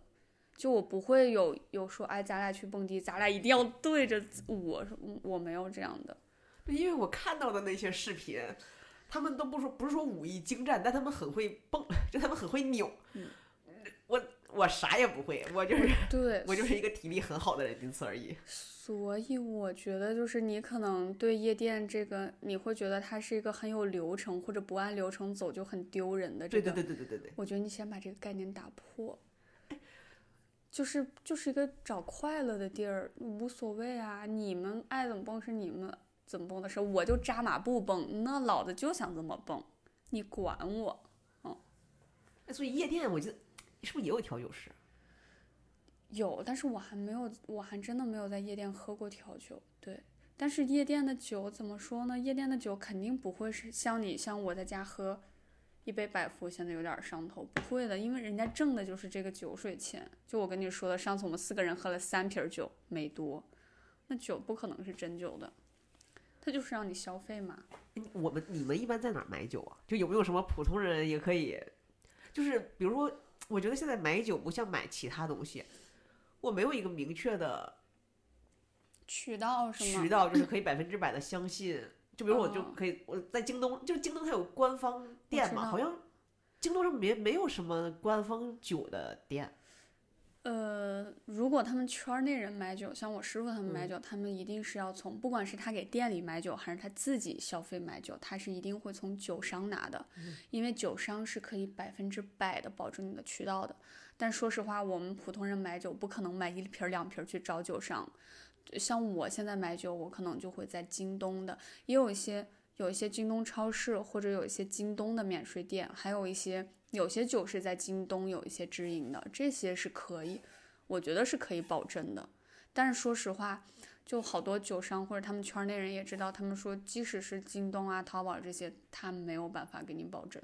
就我不会有有说，哎，咱俩去蹦迪，咱俩一定要对着我，我没有这样的。因为我看到的那些视频，他们都不说不是说武艺精湛，但他们很会蹦，就他们很会扭。嗯，我我啥也不会，我就是 对，我就是一个体力很好的人，仅此而已。所以我觉得就是你可能对夜店这个，你会觉得它是一个很有流程或者不按流程走就很丢人的这个。对对对对对对对。我觉得你先把这个概念打破。就是就是一个找快乐的地儿，无所谓啊，你们爱怎么蹦是你们怎么蹦的事，我就扎马步蹦，那老子就想这么蹦，你管我？嗯。哎，所以夜店我觉得是不是也有调酒师？有，但是我还没有，我还真的没有在夜店喝过调酒。对，但是夜店的酒怎么说呢？夜店的酒肯定不会是像你像我在家喝。一杯百富现在有点上头，不会的，因为人家挣的就是这个酒水钱。就我跟你说的，上次我们四个人喝了三瓶酒，没多，那酒不可能是真酒的，他就是让你消费嘛。我们你们一般在哪买酒啊？就有没有什么普通人也可以？就是比如说，我觉得现在买酒不像买其他东西，我没有一个明确的渠道，是吗？渠道就是可以百分之百的相信。就比如我就可以我在京东，就是京东它有官方店嘛，好像京东上没没有什么官方酒的店。呃，如果他们圈内人买酒，像我师傅他们买酒，他们一定是要从，不管是他给店里买酒，还是他自己消费买酒，他是一定会从酒商拿的，因为酒商是可以百分之百的保证你的渠道的。但说实话，我们普通人买酒不可能买一瓶两瓶去找酒商。像我现在买酒，我可能就会在京东的，也有一些有一些京东超市，或者有一些京东的免税店，还有一些有些酒是在京东有一些直营的，这些是可以，我觉得是可以保证的。但是说实话，就好多酒商或者他们圈内人也知道，他们说即使是京东啊、淘宝这些，他没有办法给你保证。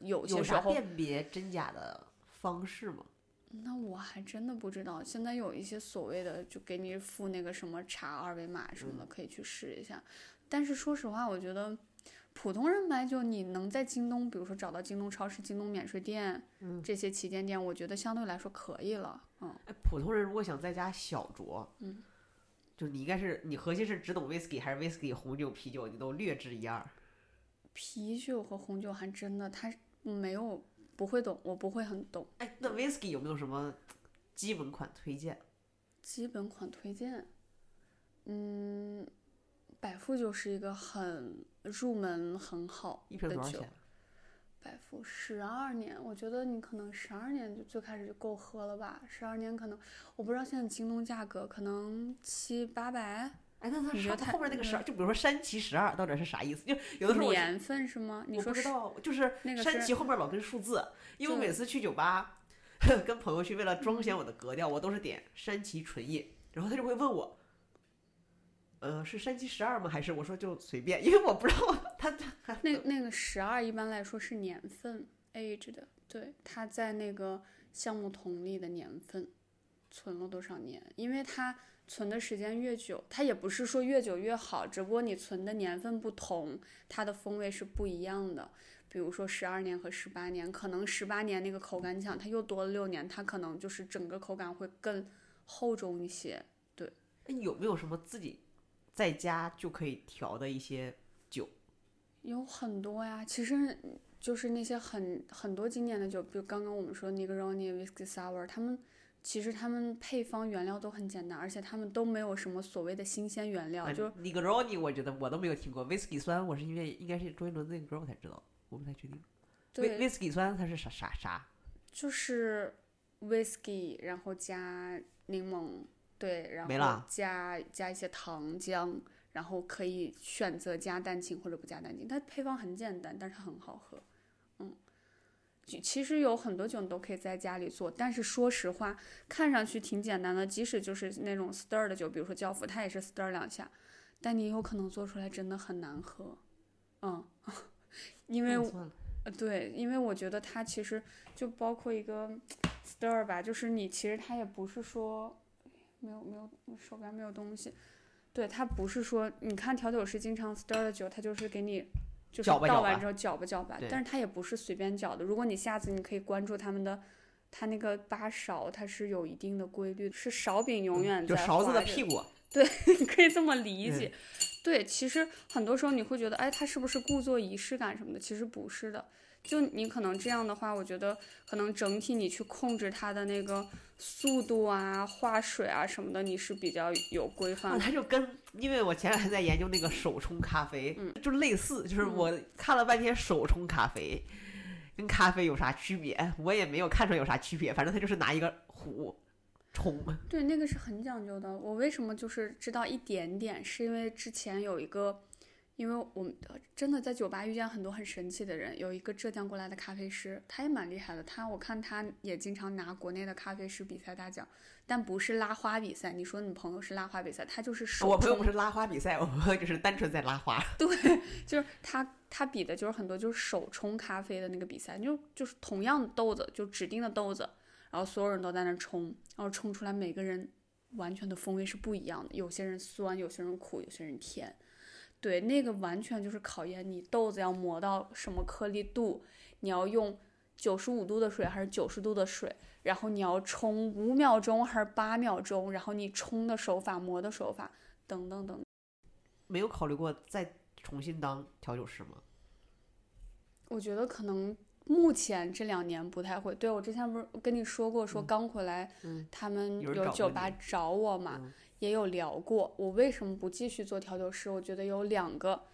有有啥辨别真假的方式吗？那我还真的不知道，现在有一些所谓的就给你付那个什么查二维码什么的，可以去试一下。但是说实话，我觉得普通人买酒，你能在京东，比如说找到京东超市、京东免税店这些旗舰店，我觉得相对来说可以了。嗯，哎，普通人如果想在家小酌，嗯，就你应该是你核心是只懂 whisky 还是 whisky 红酒、啤酒，你都略知一二。啤酒和红酒还真的，它没有。不会懂，我不会很懂。哎，那 whisky 有没有什么基本款推荐？基本款推荐，嗯，百富就是一个很入门很好的酒。一瓶多少钱？百富十二年，我觉得你可能十二年就最开始就够喝了吧？十二年可能，我不知道现在京东价格可能七八百。哎，那它它后面那个十二，就比如说山崎十二，到底是啥意思？就有的时候年份是吗？你说不知道，就是山崎后面老跟数字，因为我每次去酒吧，跟朋友去，为了彰 显我的格调，我都是点山崎纯饮，然后他就会问我，呃，是山崎十二吗？还是我说就随便，因为我不知道他他那那个十二一般来说是年份 age 的，对，它在那个橡木桶里的年份存了多少年，因为它。存的时间越久，它也不是说越久越好，只不过你存的年份不同，它的风味是不一样的。比如说十二年和十八年，可能十八年那个口感强，它又多了六年，它可能就是整个口感会更厚重一些。对，那有没有什么自己在家就可以调的一些酒？有很多呀，其实就是那些很很多经典的酒，比如刚刚我们说 Negroni Whisky Sour，他们。其实他们配方原料都很简单，而且他们都没有什么所谓的新鲜原料。就 Negroni，我觉得我都没有听过。Whisky 酸，我是因为应该是周杰伦那个歌我才知道，我不太确定。对，Whisky 酸它是啥啥啥？就是 Whisky，然后加柠檬，对，然后加加一些糖浆，然后可以选择加蛋清或者不加蛋清。它配方很简单，但是很好喝。嗯其实有很多酒你都可以在家里做，但是说实话，看上去挺简单的。即使就是那种 stir 的酒，比如说教父，它也是 stir 两下，但你有可能做出来真的很难喝。嗯，因为呃对，因为我觉得它其实就包括一个 stir 吧，就是你其实它也不是说没有没有手边没有东西，对，它不是说你看调酒师经常 stir 的酒，它就是给你。就是倒完之后搅吧搅吧，但是它也不是随便搅的。如果你下次你可以关注他们的，他那个八勺它是有一定的规律，是勺柄永远在就勺子的屁股。对，可以这么理解。对，其实很多时候你会觉得，哎，它是不是故作仪式感什么的？其实不是的。就你可能这样的话，我觉得可能整体你去控制它的那个速度啊、化水啊什么的，你是比较有规范啊，的。它就跟，因为我前两天在研究那个手冲咖啡，嗯就类似，就是嗯我看了半天手冲咖啡跟咖啡有啥区别，我也没有看出来有啥区别，反正它就是拿一个壶冲。对，那个是很讲究的。我为什么就是知道一点点，是因为之前有一个，因为我们呃真的在酒吧遇见很多很神奇的人，有一个浙江过来的咖啡师，他也蛮厉害的。他我看他也经常拿国内的咖啡师比赛大奖，但不是拉花比赛。你说你朋友是拉花比赛，他就是手冲我朋友不是拉花比赛，我朋友就是单纯在拉花。对 就是他他比的就是很多就是手冲咖啡的那个比赛，就就是同样的豆子，就指定的豆子，然后所有人都在那冲，然后冲出来每个人完全的风味是不一样的，有些人酸，有些人苦，有些人甜。对，那个完全就是考验你豆子要磨到什么颗粒度，你要用九十五度的水还是九十度的水，然后你要冲五秒钟还是八秒钟，然后你冲的手法、磨的手法等等等。没有考虑过再重新当调酒师吗？我觉得可能目前这两年不太会。对我之前不是跟你说过，说刚回来，嗯他们有酒吧找我嘛，嗯也有聊过。我为什么不继续做调酒师？我觉得有两个，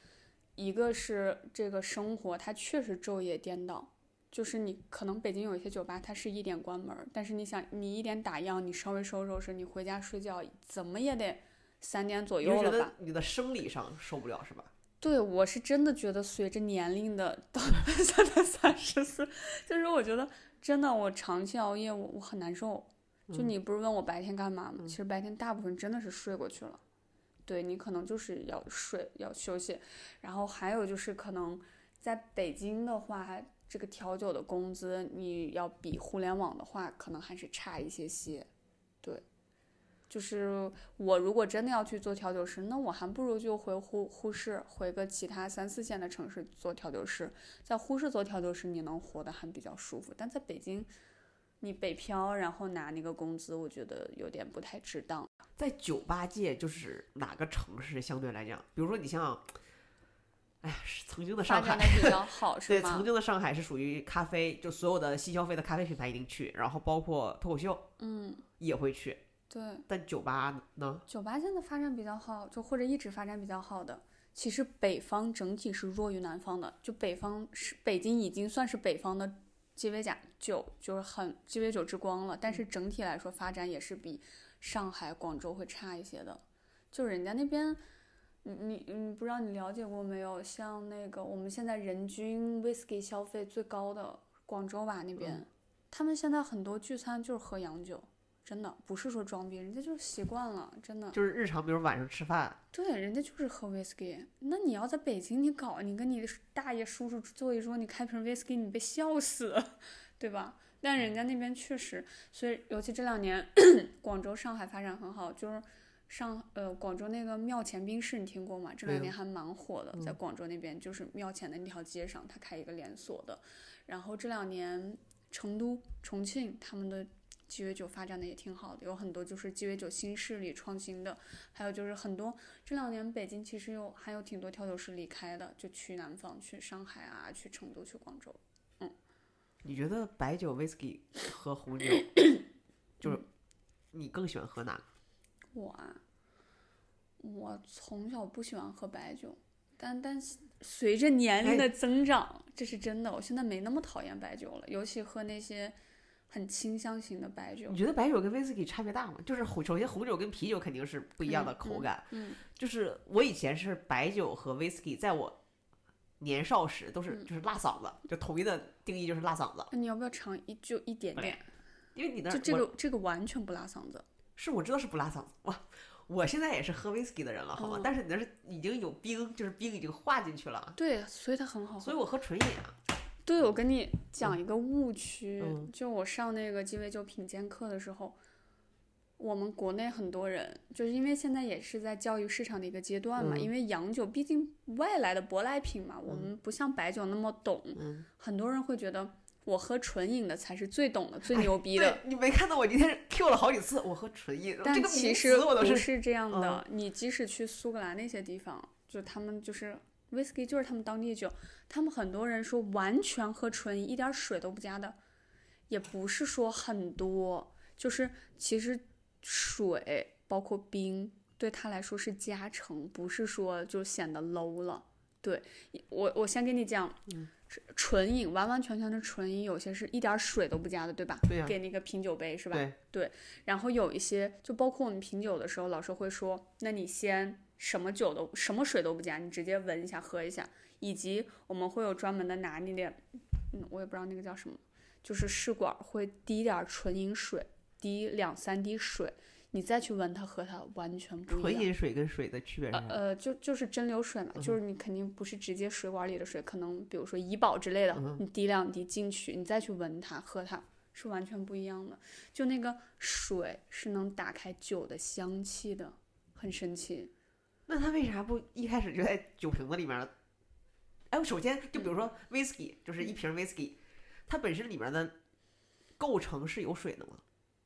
一个是这个生活它确实昼夜颠倒。就是你可能北京有一些酒吧，它是一点关门，但是你想你一点打烊，你稍微收拾收拾，你回家睡觉，怎么也得三点左右了吧得？你的生理上受不了是吧？对，我是真的觉得随着年龄的到现在三十岁，就是我觉得真的我长期熬夜我我很难受。就嗯你不是问我白天干嘛吗？嗯其实白天大部分真的是睡过去了。对你可能就是要睡要休息，然后还有就是可能在北京的话，这个调酒的工资你要比互联网的话，可能还是差一些些。对，就是我如果真的要去做调酒师，那我还不如就回呼呼市，回个其他三四线的城市做调酒师。在呼市做调酒师，你能活得还比较舒服，但在北京，你北漂然后拿那个工资，我觉得有点不太值当。在酒吧界，就是哪个城市相对来讲，比如说你像，哎呀，是曾经的上海比较好，是对，曾经的上海是属于咖啡，就所有的新消费的咖啡品牌一定去，然后包括脱口秀嗯，也会去，对，但酒吧呢？酒吧现在发展比较好，就或者一直发展比较好的。其实北方整体是弱于南方的，就北方是北京已经算是北方的鸡尾甲酒，就是很鸡尾酒之光了。但是整体来说发展也是比上海、广州会差一些的。就人家那边，你你你不知道你了解过没有？像那个我们现在人均 whisky 消费最高的广州吧那边，他们现在很多聚餐就是喝洋酒。真的不是说装逼，人家就是习惯了，真的。就是日常，比如晚上吃饭，对，人家就是喝 whisky。那你要在北京，你搞你跟你的大爷叔叔坐一桌，你开瓶 whisky，你被笑死，对吧？但人家那边确实，所以尤其这两年，广州、上海发展很好，就是上呃广州那个庙前冰室，你听过吗？这两年还蛮火的，在广州那边就是庙前的那条街上，他开一个连锁的。然后这两年成都、重庆他们的鸡尾酒发展的也挺好的，有很多就是鸡尾酒新势力创新的，还有就是很多这两年北京其实有还有挺多调酒师离开的，就去南方，去上海啊，去成都，去广州。嗯你觉得白酒、whisky 和红酒，就是你更喜欢喝哪个？我啊，我从小不喜欢喝白酒，但但是随着年龄的增长，这是真的，我现在没那么讨厌白酒了，尤其喝那些很清香型的白酒你。觉得白酒跟 whisky 差别大吗？就是红，首先红酒跟啤酒肯定是不一样的嗯口感。嗯，就是我以前是白酒和 whisky，在我年少时都是嗯就是辣嗓子，就统一的定义就是辣嗓子。那你要不要尝一就一点点？因为你那就这个这个完全不辣嗓子。是我知道是不辣嗓子，哇，我现在也是喝 whisky 的人了，好吗？嗯但是你那是已经有冰，就是冰已经化进去了，对，所以它很好喝。所以我喝纯饮啊。对，我跟你讲一个误区，嗯。就我上那个鸡尾酒品鉴课的时候，我们国内很多人就是因为现在也是在教育市场的一个阶段嘛，嗯。因为洋酒毕竟外来的舶来品嘛，我们不像白酒那么懂，嗯，很多人会觉得我喝纯饮的才是最懂的、最哎牛逼的。对你没看到我今天 Q 了好几次，我喝纯饮，这但个其实不是这样的，你即使去苏格兰那些地方，就他们就是，whisky 就是他们当地酒。他们很多人说完全喝纯饮，一点水都不加的，也不是说很多，就是其实水包括冰对他来说是加成，不是说就显得 low 了。对我，我先跟你讲，纯饮完完全全的纯饮，有些是一点水都不加的，对吧？对呀给那个品酒杯是吧？对然后有一些，就包括我们品酒的时候，老师会说，那你先什么酒都什么水都不加，你直接闻一下喝一下，以及我们会有专门的拿那点，嗯，我也不知道那个叫什么，就是试管会滴点纯饮水，滴两三滴水，你再去闻它喝它，完全不一样。纯饮水跟水的区别是啥？呃呃，就就是蒸馏水嘛，就是你肯定不是直接水管里的水，可能比如说怡宝之类的，你滴两滴进去，你再去闻它喝它，是完全不一样的。就那个水是能打开酒的香气的，很神奇。那他为啥不一开始就在酒瓶子里面呢？哎，我首先就比如说 whisky，就是一瓶 whisky，它本身里面的构成是有水的吗？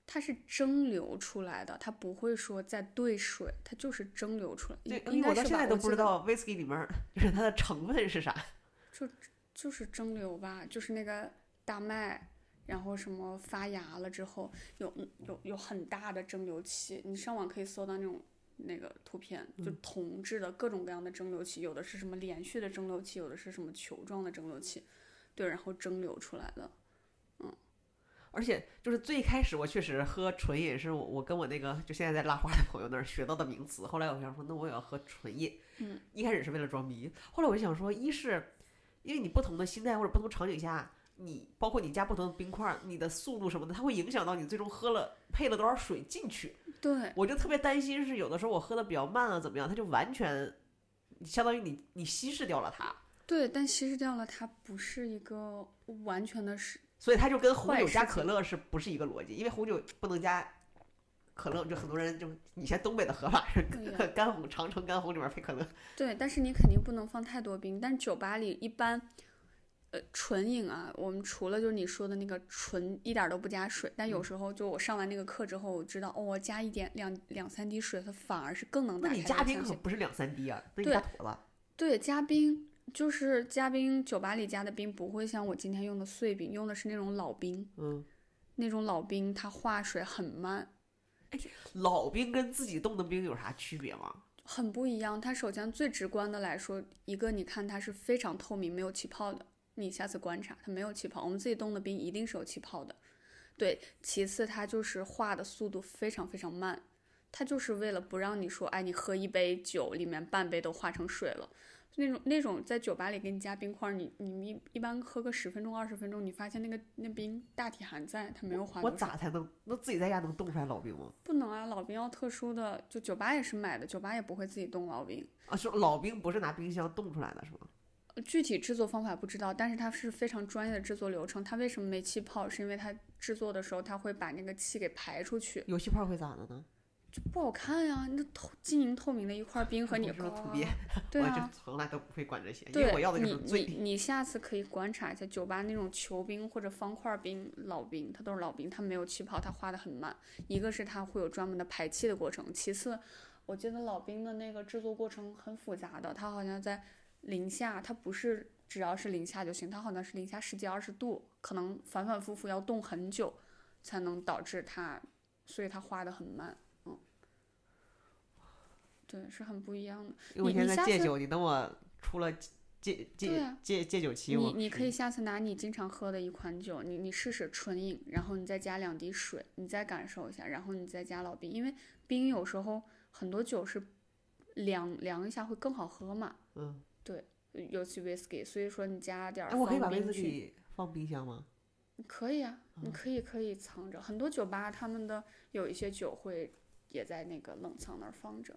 它是蒸馏出来的，它不会说在兑水，它就是蒸馏出来。对，我到现在都不知道 whisky 里面就是它的成分是啥。就就是蒸馏吧，就是那个大麦，然后什么发芽了之后，有嗯有有很大的蒸馏器，你上网可以搜到那种那个图片，就铜制的各种各样的蒸馏器，有的是什么连续的蒸馏器，有的是什么球状的蒸馏器，对，然后蒸馏出来的。嗯而且就是最开始我确实喝纯饮是我我跟我那个就现在在拉花的朋友那儿学到的名词。后来我想说，那我也要喝纯饮。嗯，一开始是为了装逼，后来我就想说，一是因为你不同的心态或者不同场景下，你包括你加不同的冰块儿，你的速度什么的，它会影响到你最终喝了配了多少水进去。对，我就特别担心是有的时候我喝的比较慢啊，怎么样，它就完全相当于你你稀释掉了它，对，但稀释掉了，它不是一个完全的是，所以它就跟红酒加可乐是不是一个逻辑？因为红酒不能加可乐，就很多人就以前东北的喝法是干红长城干红里面配可乐，对，但是你肯定不能放太多冰。但是酒吧里一般，呃，纯饮啊，我们除了就是你说的那个纯一点都不加水，但有嗯时候就我上完那个课之后，我知道哦，我加一点两两三滴水，它反而是更能打开那你加。冰可不是两三滴啊，那你对加坨了。对，加冰就是加冰，酒吧里加的冰不会像我今天用的碎冰，用的是那种老冰，嗯，那种老冰它化水很慢。老冰跟自己冻的冰有啥区别吗？很不一样。它首先最直观的来说，一个你看它是非常透明，没有气泡的。你下次观察，它没有气泡。我们自己冻的冰一定是有气泡的。对，其次它就是化的速度非常非常慢，它就是为了不让你说，哎，你喝一杯酒里面半杯都化成水了。那种那种在酒吧里给你加冰块，你你一一般喝个十分钟二十分钟，你发现那个那冰大体还在，它没有化我。咋才能？那自己在家能冻出来老冰吗？不能啊？老冰要特殊的，就酒吧也是买的，酒吧也不会自己冻老冰。啊，说老冰不是拿冰箱冻出来的是吗？具体制作方法不知道，但是它是非常专业的制作流程。它为什么没气泡？是因为它制作的时候，它会把那个气给排出去，有气泡会咋的呢？就不好看呀。那透晶莹透明的一块冰和你我这种土鳖，对啊，从来都不会管这些，因为对我要的就你是醉。你你下次可以观察一下酒吧那种球冰或者方块冰、老冰，它都是老冰，它没有气泡，它化的很慢。一个是它会有专门的排气的过程，其次，我记得老冰的那个制作过程很复杂的，它好像在零下，它不是只要是零下就行，它好像是零下十几二十度，可能反反复复要冻很久，才能导致它，所以它化的很慢，嗯，对，是很不一样的。因为现在戒酒，你等我出了戒戒啊戒戒酒期，你我你可以下次拿你经常喝的一款酒，你你试试纯饮，然后你再加两滴水，你再感受一下，然后你再加老冰，因为冰有时候很多酒是凉凉一下会更好喝嘛，嗯，尤其 whisky，所以说你加点儿哎，我可以把威放冰去，士忌放冰箱吗？可以啊，嗯你可以可以藏着，很多酒吧他们的有一些酒会也在那个冷藏那儿放着，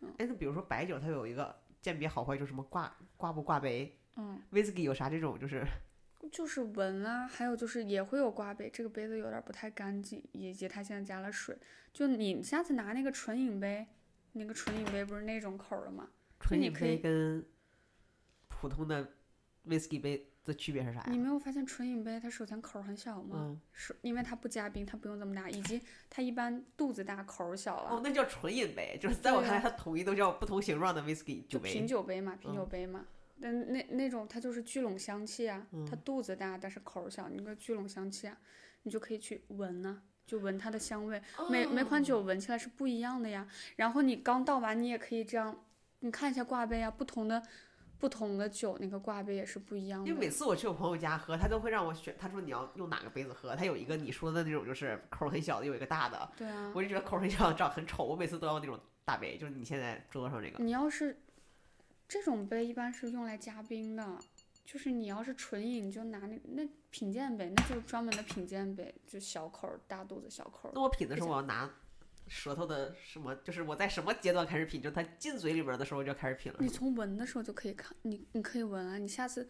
嗯哎，那比如说白酒，它有一个鉴别好坏，就什么挂挂不挂杯。嗯，威士忌有啥这种就是 就是闻啊，还有就是也会有挂杯，这个杯子有点不太干净，以及它现在加了水。就你下次拿那个纯饮杯，那个纯饮杯不是那种口儿的吗？纯饮杯普通的 whisky 杯的区别是啥呀？你没有发现纯饮杯它首先口儿很小吗？嗯，是因为它不加冰，它不用这么大，以及它一般肚子大口儿小哦啊，，那叫纯饮杯，就是在我看来，它统一都叫不同形状的 whisky 酒杯品。酒杯嘛，品嗯酒杯嘛。但那那种它就是聚拢香气啊，嗯它肚子大但是口儿小，那个聚拢香气啊，你就可以去闻呐、就闻它的香味。每每款酒闻起来是不一样的呀。然后你刚倒完，你也可以这样，你看一下挂杯啊，不同的不同的酒那个挂杯也是不一样的。因为每次我去我朋友家喝，他都会让我选，他说你要用哪个杯子喝，他有一个你说的那种就是口很小的，有一个大的，对啊，我就觉得口很小的长很丑，我每次都要那种大杯，就是你现在桌上这个。你要是这种杯一般是用来加冰的，就是你要是纯饮，就拿那那品鉴杯，那就是专门的品鉴杯，就小口大肚子小口儿。那我品的时候，我要拿舌头的什么？就是我在什么阶段开始品？就它进嘴里边的时候就开始品了。你从闻的时候就可以看，你你可以闻啊。你下次，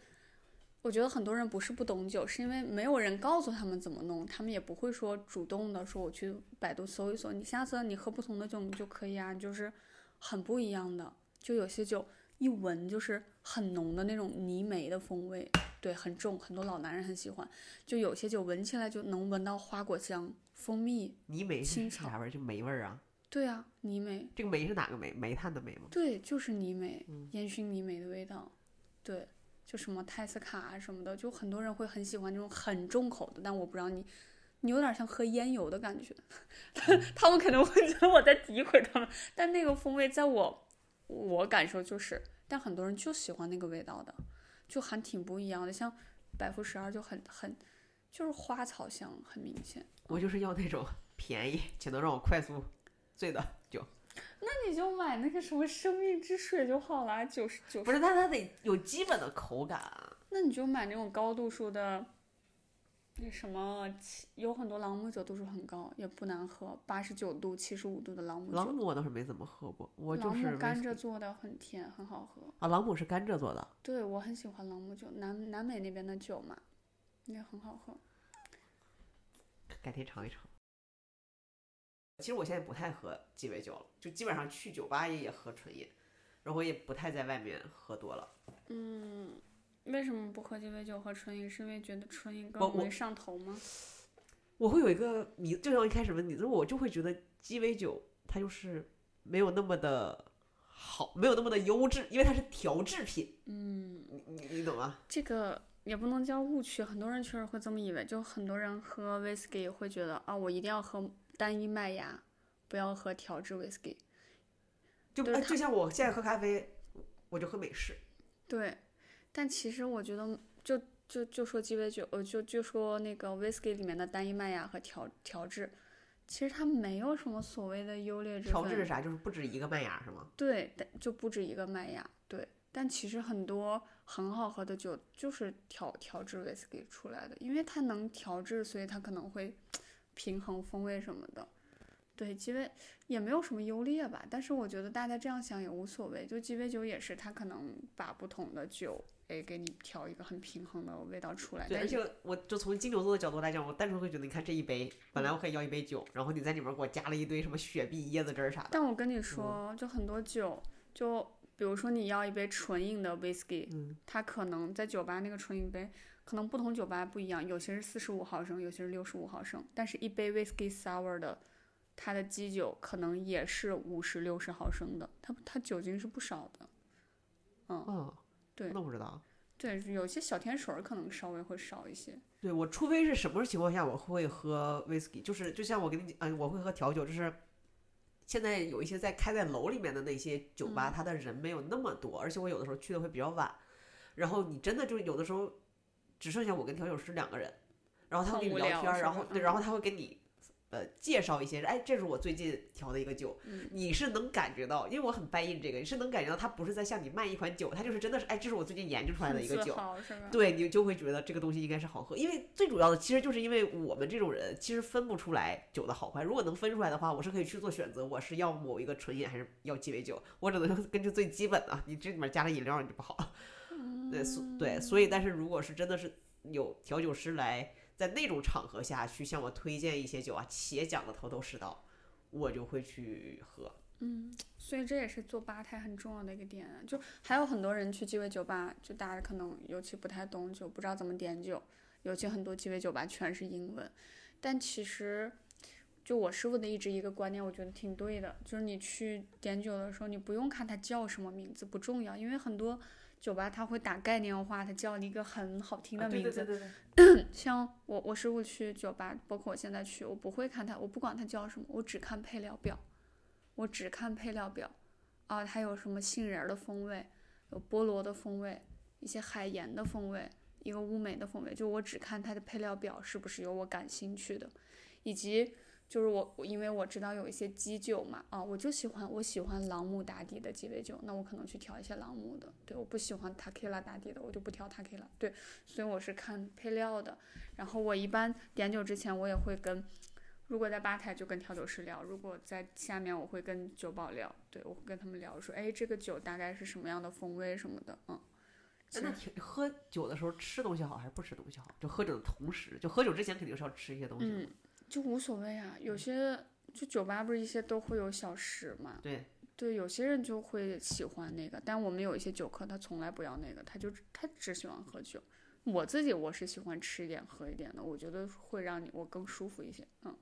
我觉得很多人不是不懂酒，是因为没有人告诉他们怎么弄，他们也不会说主动的说我去百度搜一搜。你下次你喝不同的酒你就可以啊，就是很不一样的。就有些酒一闻就是很浓的那种泥煤的风味，对，很重，很多老男人很喜欢。就有些酒闻起来就能闻到花果香、蜂蜜，泥煤啥味儿？就煤味儿啊？对啊，泥煤，这个煤是哪个煤？煤炭的煤吗？对，就是泥煤，烟熏泥煤的味道。对，就什么泰斯卡啊什么的，就很多人会很喜欢这种很重口的，但我不知道你，你有点像喝烟油的感觉。他们可能会觉得我在诋毁他们，但那个风味在我我感受就是，但很多人就喜欢那个味道的，就还挺不一样的。像百富十二就很很就是花草香很明显。我就是要那种 便宜且能让我快速醉的酒。那你就买那个什么生命之水就好了，九十九不是，但它得有基本的口感啊。那你就买那种高度数的，那什么，有很多朗姆酒度数很高，也不难喝，八十九度、七十五度的朗姆酒。朗姆我倒是没怎么喝过，我就是甘蔗做的很甜，很好喝。啊，朗姆是甘蔗做的。对我很喜欢朗姆酒，南南美那边的酒嘛，也很好喝。改天尝一尝。其实我现在不太喝鸡尾酒了，就基本上去酒吧也也喝纯饮，然后也不太在外面喝多了。嗯，为什么不喝鸡尾酒喝纯饮？是因为觉得纯饮更容易上头吗？我会有一个迷，就像我一开始问你，就是我就会觉得鸡尾酒它就是没有那么的好，没有那么的优质，因为它是调制品。嗯，你你你懂吗？这个也不能叫误区，很多人确实会这么以为。就很多人喝 whisky 会觉得啊，我一定要喝单一麦芽，不要喝调制 whisky。就就像我现在喝咖啡，我就喝美式。对，但其实我觉得就就就说鸡尾酒，呃，就就说那个 whisky 里面的单一麦芽和调调制，其实它没有什么所谓的优劣之分。调制是啥？就是不止一个麦芽是吗？对，但就不止一个麦芽，对。但其实很多很好喝的酒就是调调制 whisky 出来的，因为它能调制，所以它可能会 平衡风味什么的。对，鸡尾也没有什么优劣吧，但是我觉得大家这样想也无所谓。就鸡尾酒也是，它可能把不同的酒，诶，给你调一个很平衡的味道出来。对，但而且我就从金牛座的角度来讲，我单纯会觉得，你看这一杯，本来我可以要一杯酒，然后你在里面给我加了一堆什么雪碧、椰子汁儿啥的。但我跟你说，就很多酒，就比如说你要一杯纯饮的 whisky，、嗯它可能在酒吧那个纯饮杯，可能不同酒吧不一样，有些是四十五毫升，有些是六十五毫升，但是一杯 whisky sour 的，它的基酒可能也是五十六十毫升的，它它酒精是不少的。嗯，嗯，对那不知道。对，有些小甜水儿可能稍微会少一些。对我，除非是什么情况下我会喝 whisky，就是就像我给你嗯，我会喝调酒，就是现在有一些在开在楼里面的那些酒吧，嗯。它的人没有那么多，而且我有的时候去的会比较晚，然后你真的就有的时候只剩下我跟调酒师两个人，然后他会跟你聊聊天儿，然后？对，然后他会跟你。呃，介绍一些，哎，这是我最近调的一个酒，嗯你是能感觉到，因为我很 buy in 这个，你是能感觉到他不是在向你卖一款酒，他就是真的是，哎，这是我最近研究出来的一个酒？对你就会觉得这个东西应该是好喝，因为最主要的其实就是因为我们这种人其实分不出来酒的好坏。如果能分出来的话，我是可以去做选择，我是要某一个纯饮还是要鸡尾酒，我只能根据最基本的，你这里面加了饮料你就不好。对，所对，所以但是如果是真的是有调酒师来在那种场合下去向我推荐一些酒啊，且讲的头头是道，我就会去喝。嗯，所以这也是做吧台很重要的一个点。就还有很多人去鸡尾酒吧，就大家可能尤其不太懂酒，不知道怎么点酒，尤其很多鸡尾酒吧全是英文。但其实，就我师傅的一直一个观念，我觉得挺对的，就是你去点酒的时候，你不用看它叫什么名字，不重要，因为很多酒吧它会打概念化，它叫了一个很好听的名字。对对对。对，像我我师傅去酒吧，包括我现在去，我不会看它，我不管它叫什么，我只看配料表，我只看配料表，啊，它有什么杏仁的风味，有菠萝的风味，一些海盐的风味，一个乌梅的风味，就我只看它的配料表是不是有我感兴趣的，以及就是我我因为我知道有一些基酒嘛，啊，我就喜欢我喜欢朗姆打底的鸡尾酒，那我可能去调一些朗姆的，对，我不喜欢塔 q 拉打底的，我就不调塔 q 拉，对，所以我是看配料的。然后我一般点酒之前，我也会跟，如果在吧台就跟调酒师聊，如果在下面我会跟酒保聊，对我会跟他们聊说，哎，这个酒大概是什么样的风味什么的，嗯。哎那挺喝酒的时候吃东西好还是不吃东西好？就喝酒的同时，就喝酒之前肯定是要吃一些东西的。嗯，就无所谓啊。有些就酒吧不是一些都会有小食嘛，对，对，有些人就会喜欢那个，但我们有一些酒客他从来不要那个，他就他只喜欢喝酒。我自己我是喜欢吃一点喝一点的，我觉得会让你我更舒服一些，嗯。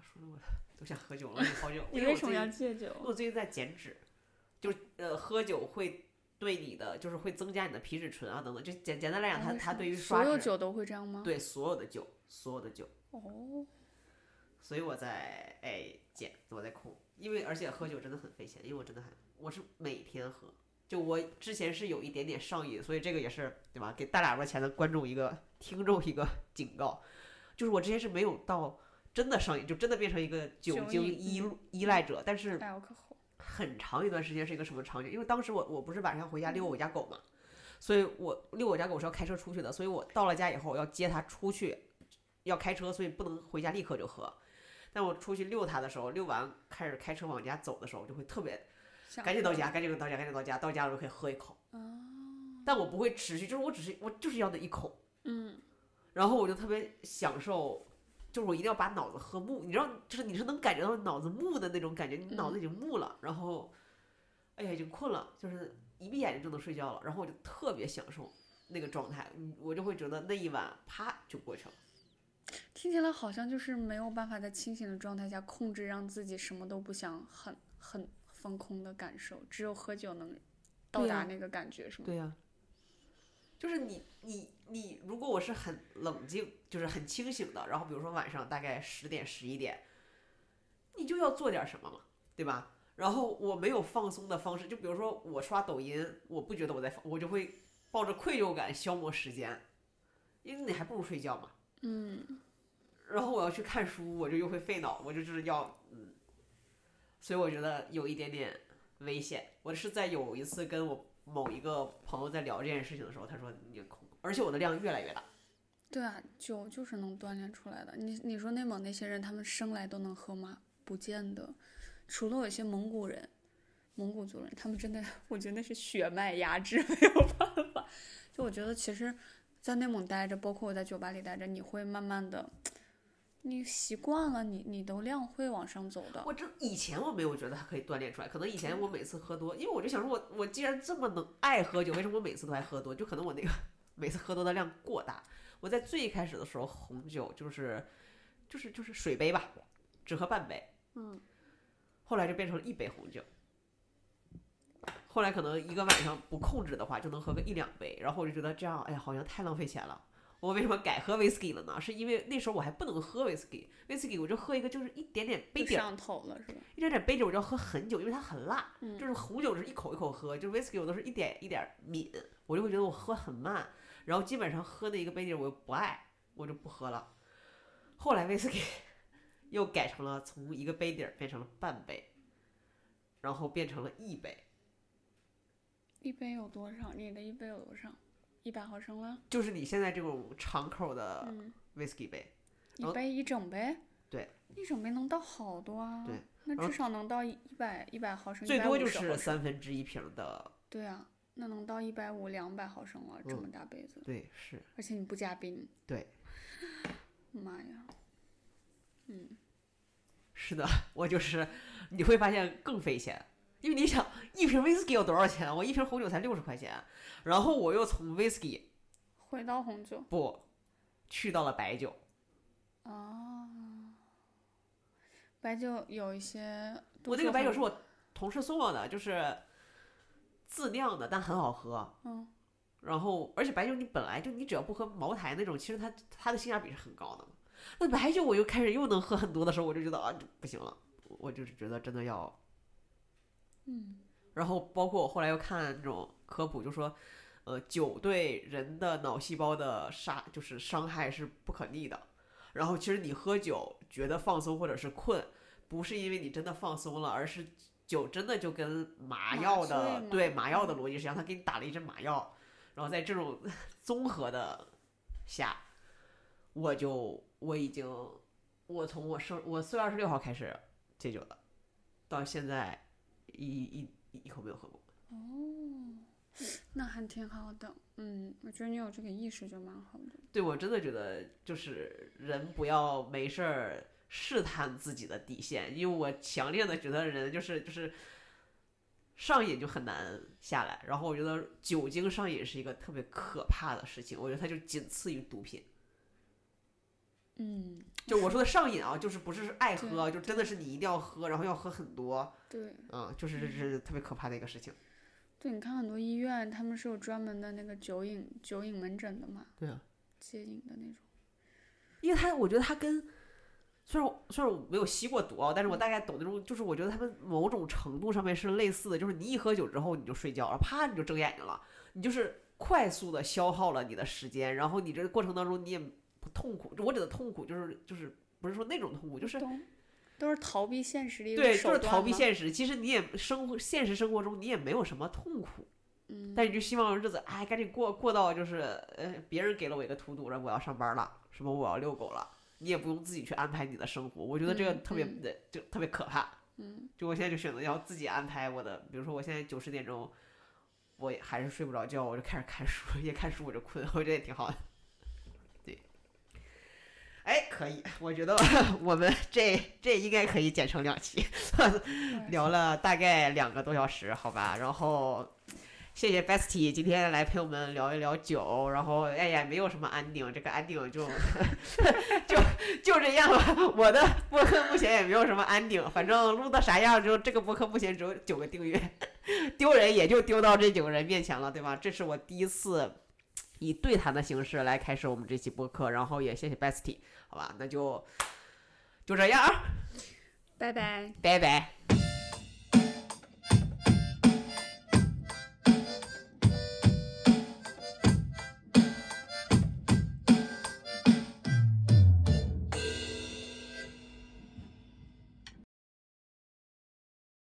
说的我都想喝酒了，好久。你为什么要戒酒？我最近在减脂，就是呃，喝酒会对你的就是会增加你的皮质醇啊等等。就简简单来讲，它它对于刷，所有酒都会这样吗？对所有的酒，所有的酒，哦，所以我在哎减，我在控，因为而且喝酒真的很费钱，因为我真的很我是每天喝。就我之前是有一点点上瘾，所以这个也是对吧？给大喇叭前的观众一个听众一个警告，就是我之前是没有到真的上瘾，就真的变成一个酒酒精瘾依依赖者，但是。很长一段时间是一个什么场景？因为当时我我不是晚上回家遛我家狗嘛，所以我遛我家狗是要开车出去的，所以我到了家以后要接它出去，要开车，所以不能回家立刻就喝。但我出去遛它的时候，遛完开始开车往家走的时候，就会特别赶紧到家，赶紧到家，赶紧到家，到家了就可以喝一口。但我不会持续，就是我只是我就是要那一口，嗯，然后我就特别享受，就是我一定要把脑子喝木，你知道，就是你是能感觉到脑子木的那种感觉，你脑子已经木了，然后，哎呀，已经困了，就是一闭眼睛就能睡觉了，然后我就特别享受那个状态，嗯我就会觉得那一晚啪就过去了。听起来好像就是没有办法在清醒的状态下控制，让自己什么都不想，很很放空的感受。只有喝酒能到达那个感觉，是吗？对呀、就是你你你，如果我是很冷静，就是很清醒的，然后比如说晚上大概十点十一点，你就要做点什么嘛，对吧？然后我没有放松的方式，就比如说我刷抖音，我不觉得我在放，我就会抱着愧疚感消磨时间，因为你还不如睡觉嘛。嗯，然后我要去看书，我就又会费脑，我就就是要嗯，所以我觉得有一点点危险。我是在有一次跟我某一个朋友在聊这件事情的时候，他说你恐，而且我的量越来越大。对啊，酒就是能锻炼出来的。你你说内蒙那些人，他们生来都能喝吗？不见得，除了有些蒙古人、蒙古族人，他们真的，我觉得那是血脉压制，没有办法。就我觉得，其实，在内蒙待着，包括我在酒吧里待着，你会慢慢的，你习惯了，你你的量会往上走的。我这以前我没有觉得它可以锻炼出来，可能以前我每次喝多，因为我就想说我我既然这么能爱喝酒，为什么我每次都爱喝多？就可能我那个每次喝多的量过大。我在最开始的时候，红酒就是就是就是水杯吧，只喝半杯。嗯。后来就变成了一杯红酒。后来可能一个晚上不控制的话，就能喝个一两杯，然后我就觉得这样，哎呀，好像太浪费钱了。我为什么改喝 whisky 了呢？是因为那时候我还不能喝 whisky，whisky 我就喝一个就是一点点杯底上头了是吧？一点点杯底我就要喝很久，因为它很辣。嗯就是红酒是一口一口喝，就是 whisky 我都是一点一点抿，我就会觉得我喝很慢，然后基本上喝那一个杯底儿我又不爱，我就不喝了。后来 whisky 又改成了从一个杯底儿变成了半杯，然后变成了一杯，一杯有多少？你的一杯有多少？一百毫升了？就是你现在这种长口的嗯，whisky 杯。一杯一整杯？对，一整杯能倒好多啊。对，那至少能倒一一百一百毫升，最多就是。三分之一瓶的，对啊，那能到一百五、两百毫升了，这嗯么大杯子，对，是而且你不加冰。对。妈呀！嗯，是的，我就是你会发现更费钱，因为你想一瓶 whisky 要多少钱？我一瓶红酒才六十块钱，然后我又从 whisky 回到红酒不去到了白酒，哦，白酒有一些。我那个白酒是我同事送我的，就是自酿的，但很好喝。嗯。然后，而且白酒你本来就你只要不喝茅台那种，其实它它的性价比是很高的。那白酒我又开始又能喝很多的时候，我就觉得啊不行了，我就是觉得真的要，嗯。然后包括我后来又看那种科普，就说，呃，酒对人的脑细胞的杀就是伤害是不可逆的。然后其实你喝酒觉得放松或者是困，不是因为你真的放松了，而是酒真的就跟麻药的对麻药的逻辑是一样，他给你打了一针麻药。然后在这种 综合的下，我就我已经，我从我生我四月二十六号开始戒酒的，到现在一一一口没有喝过。哦，那还挺好的。嗯，我觉得你有这个意识就蛮好的。对，我真的觉得就是人不要没事儿试探自己的底线，因为我强烈的觉得人就是就是。上瘾就很难下来，然后我觉得酒精上瘾是一个特别可怕的事情，我觉得它就仅次于毒品。嗯，就我说的上瘾啊，就是不是爱喝，就真的是你一定要喝，然后要喝很多。对，嗯，就是这是特别可怕的一个事情。对，你看很多医院，他们是有专门的那个酒瘾酒瘾门诊的嘛？对啊，戒瘾的那种。因为他，我觉得他跟。虽然虽然我没有吸过毒啊，但是我大概懂那种，就是我觉得他们某种程度上面是类似的，就是你一喝酒之后你就睡觉，然后啪你就睁眼睛了，你就是快速的消耗了你的时间，然后你这个过程当中你也不痛苦，我指的痛苦就是就是不是说那种痛苦，就是都是逃避现实的一个对，就是逃避现实。其实你也生活现实生活中你也没有什么痛苦，嗯，但你就希望日子哎赶紧过过到就是呃别人给了我一个图堵，然后我要上班了，什么我要遛狗了。你也不用自己去安排你的生活，我觉得这个特别的就特别可怕。嗯，就我现在就选择要自己安排我的，比如说我现在九十点钟，我还是睡不着觉，我就开始看书，一看书我就困，我觉得也挺好的。哎，可以，我觉得我 们这这应该可以剪成两期，聊了大概两个多小时，好吧，然后。谢谢 Bestie 今天来陪我们聊一聊酒，然后哎呀，没有什么安定，这个安定就 就就这样吧。我的播客目前也没有什么安定，反正录到啥样就这个播客目前只有九个订阅，丢人也就丢到这九个人面前了，对吧？这是我第一次以对谈的形式来开始我们这期播客，然后也谢谢 Bestie，好吧，那就就这样，拜拜，拜拜。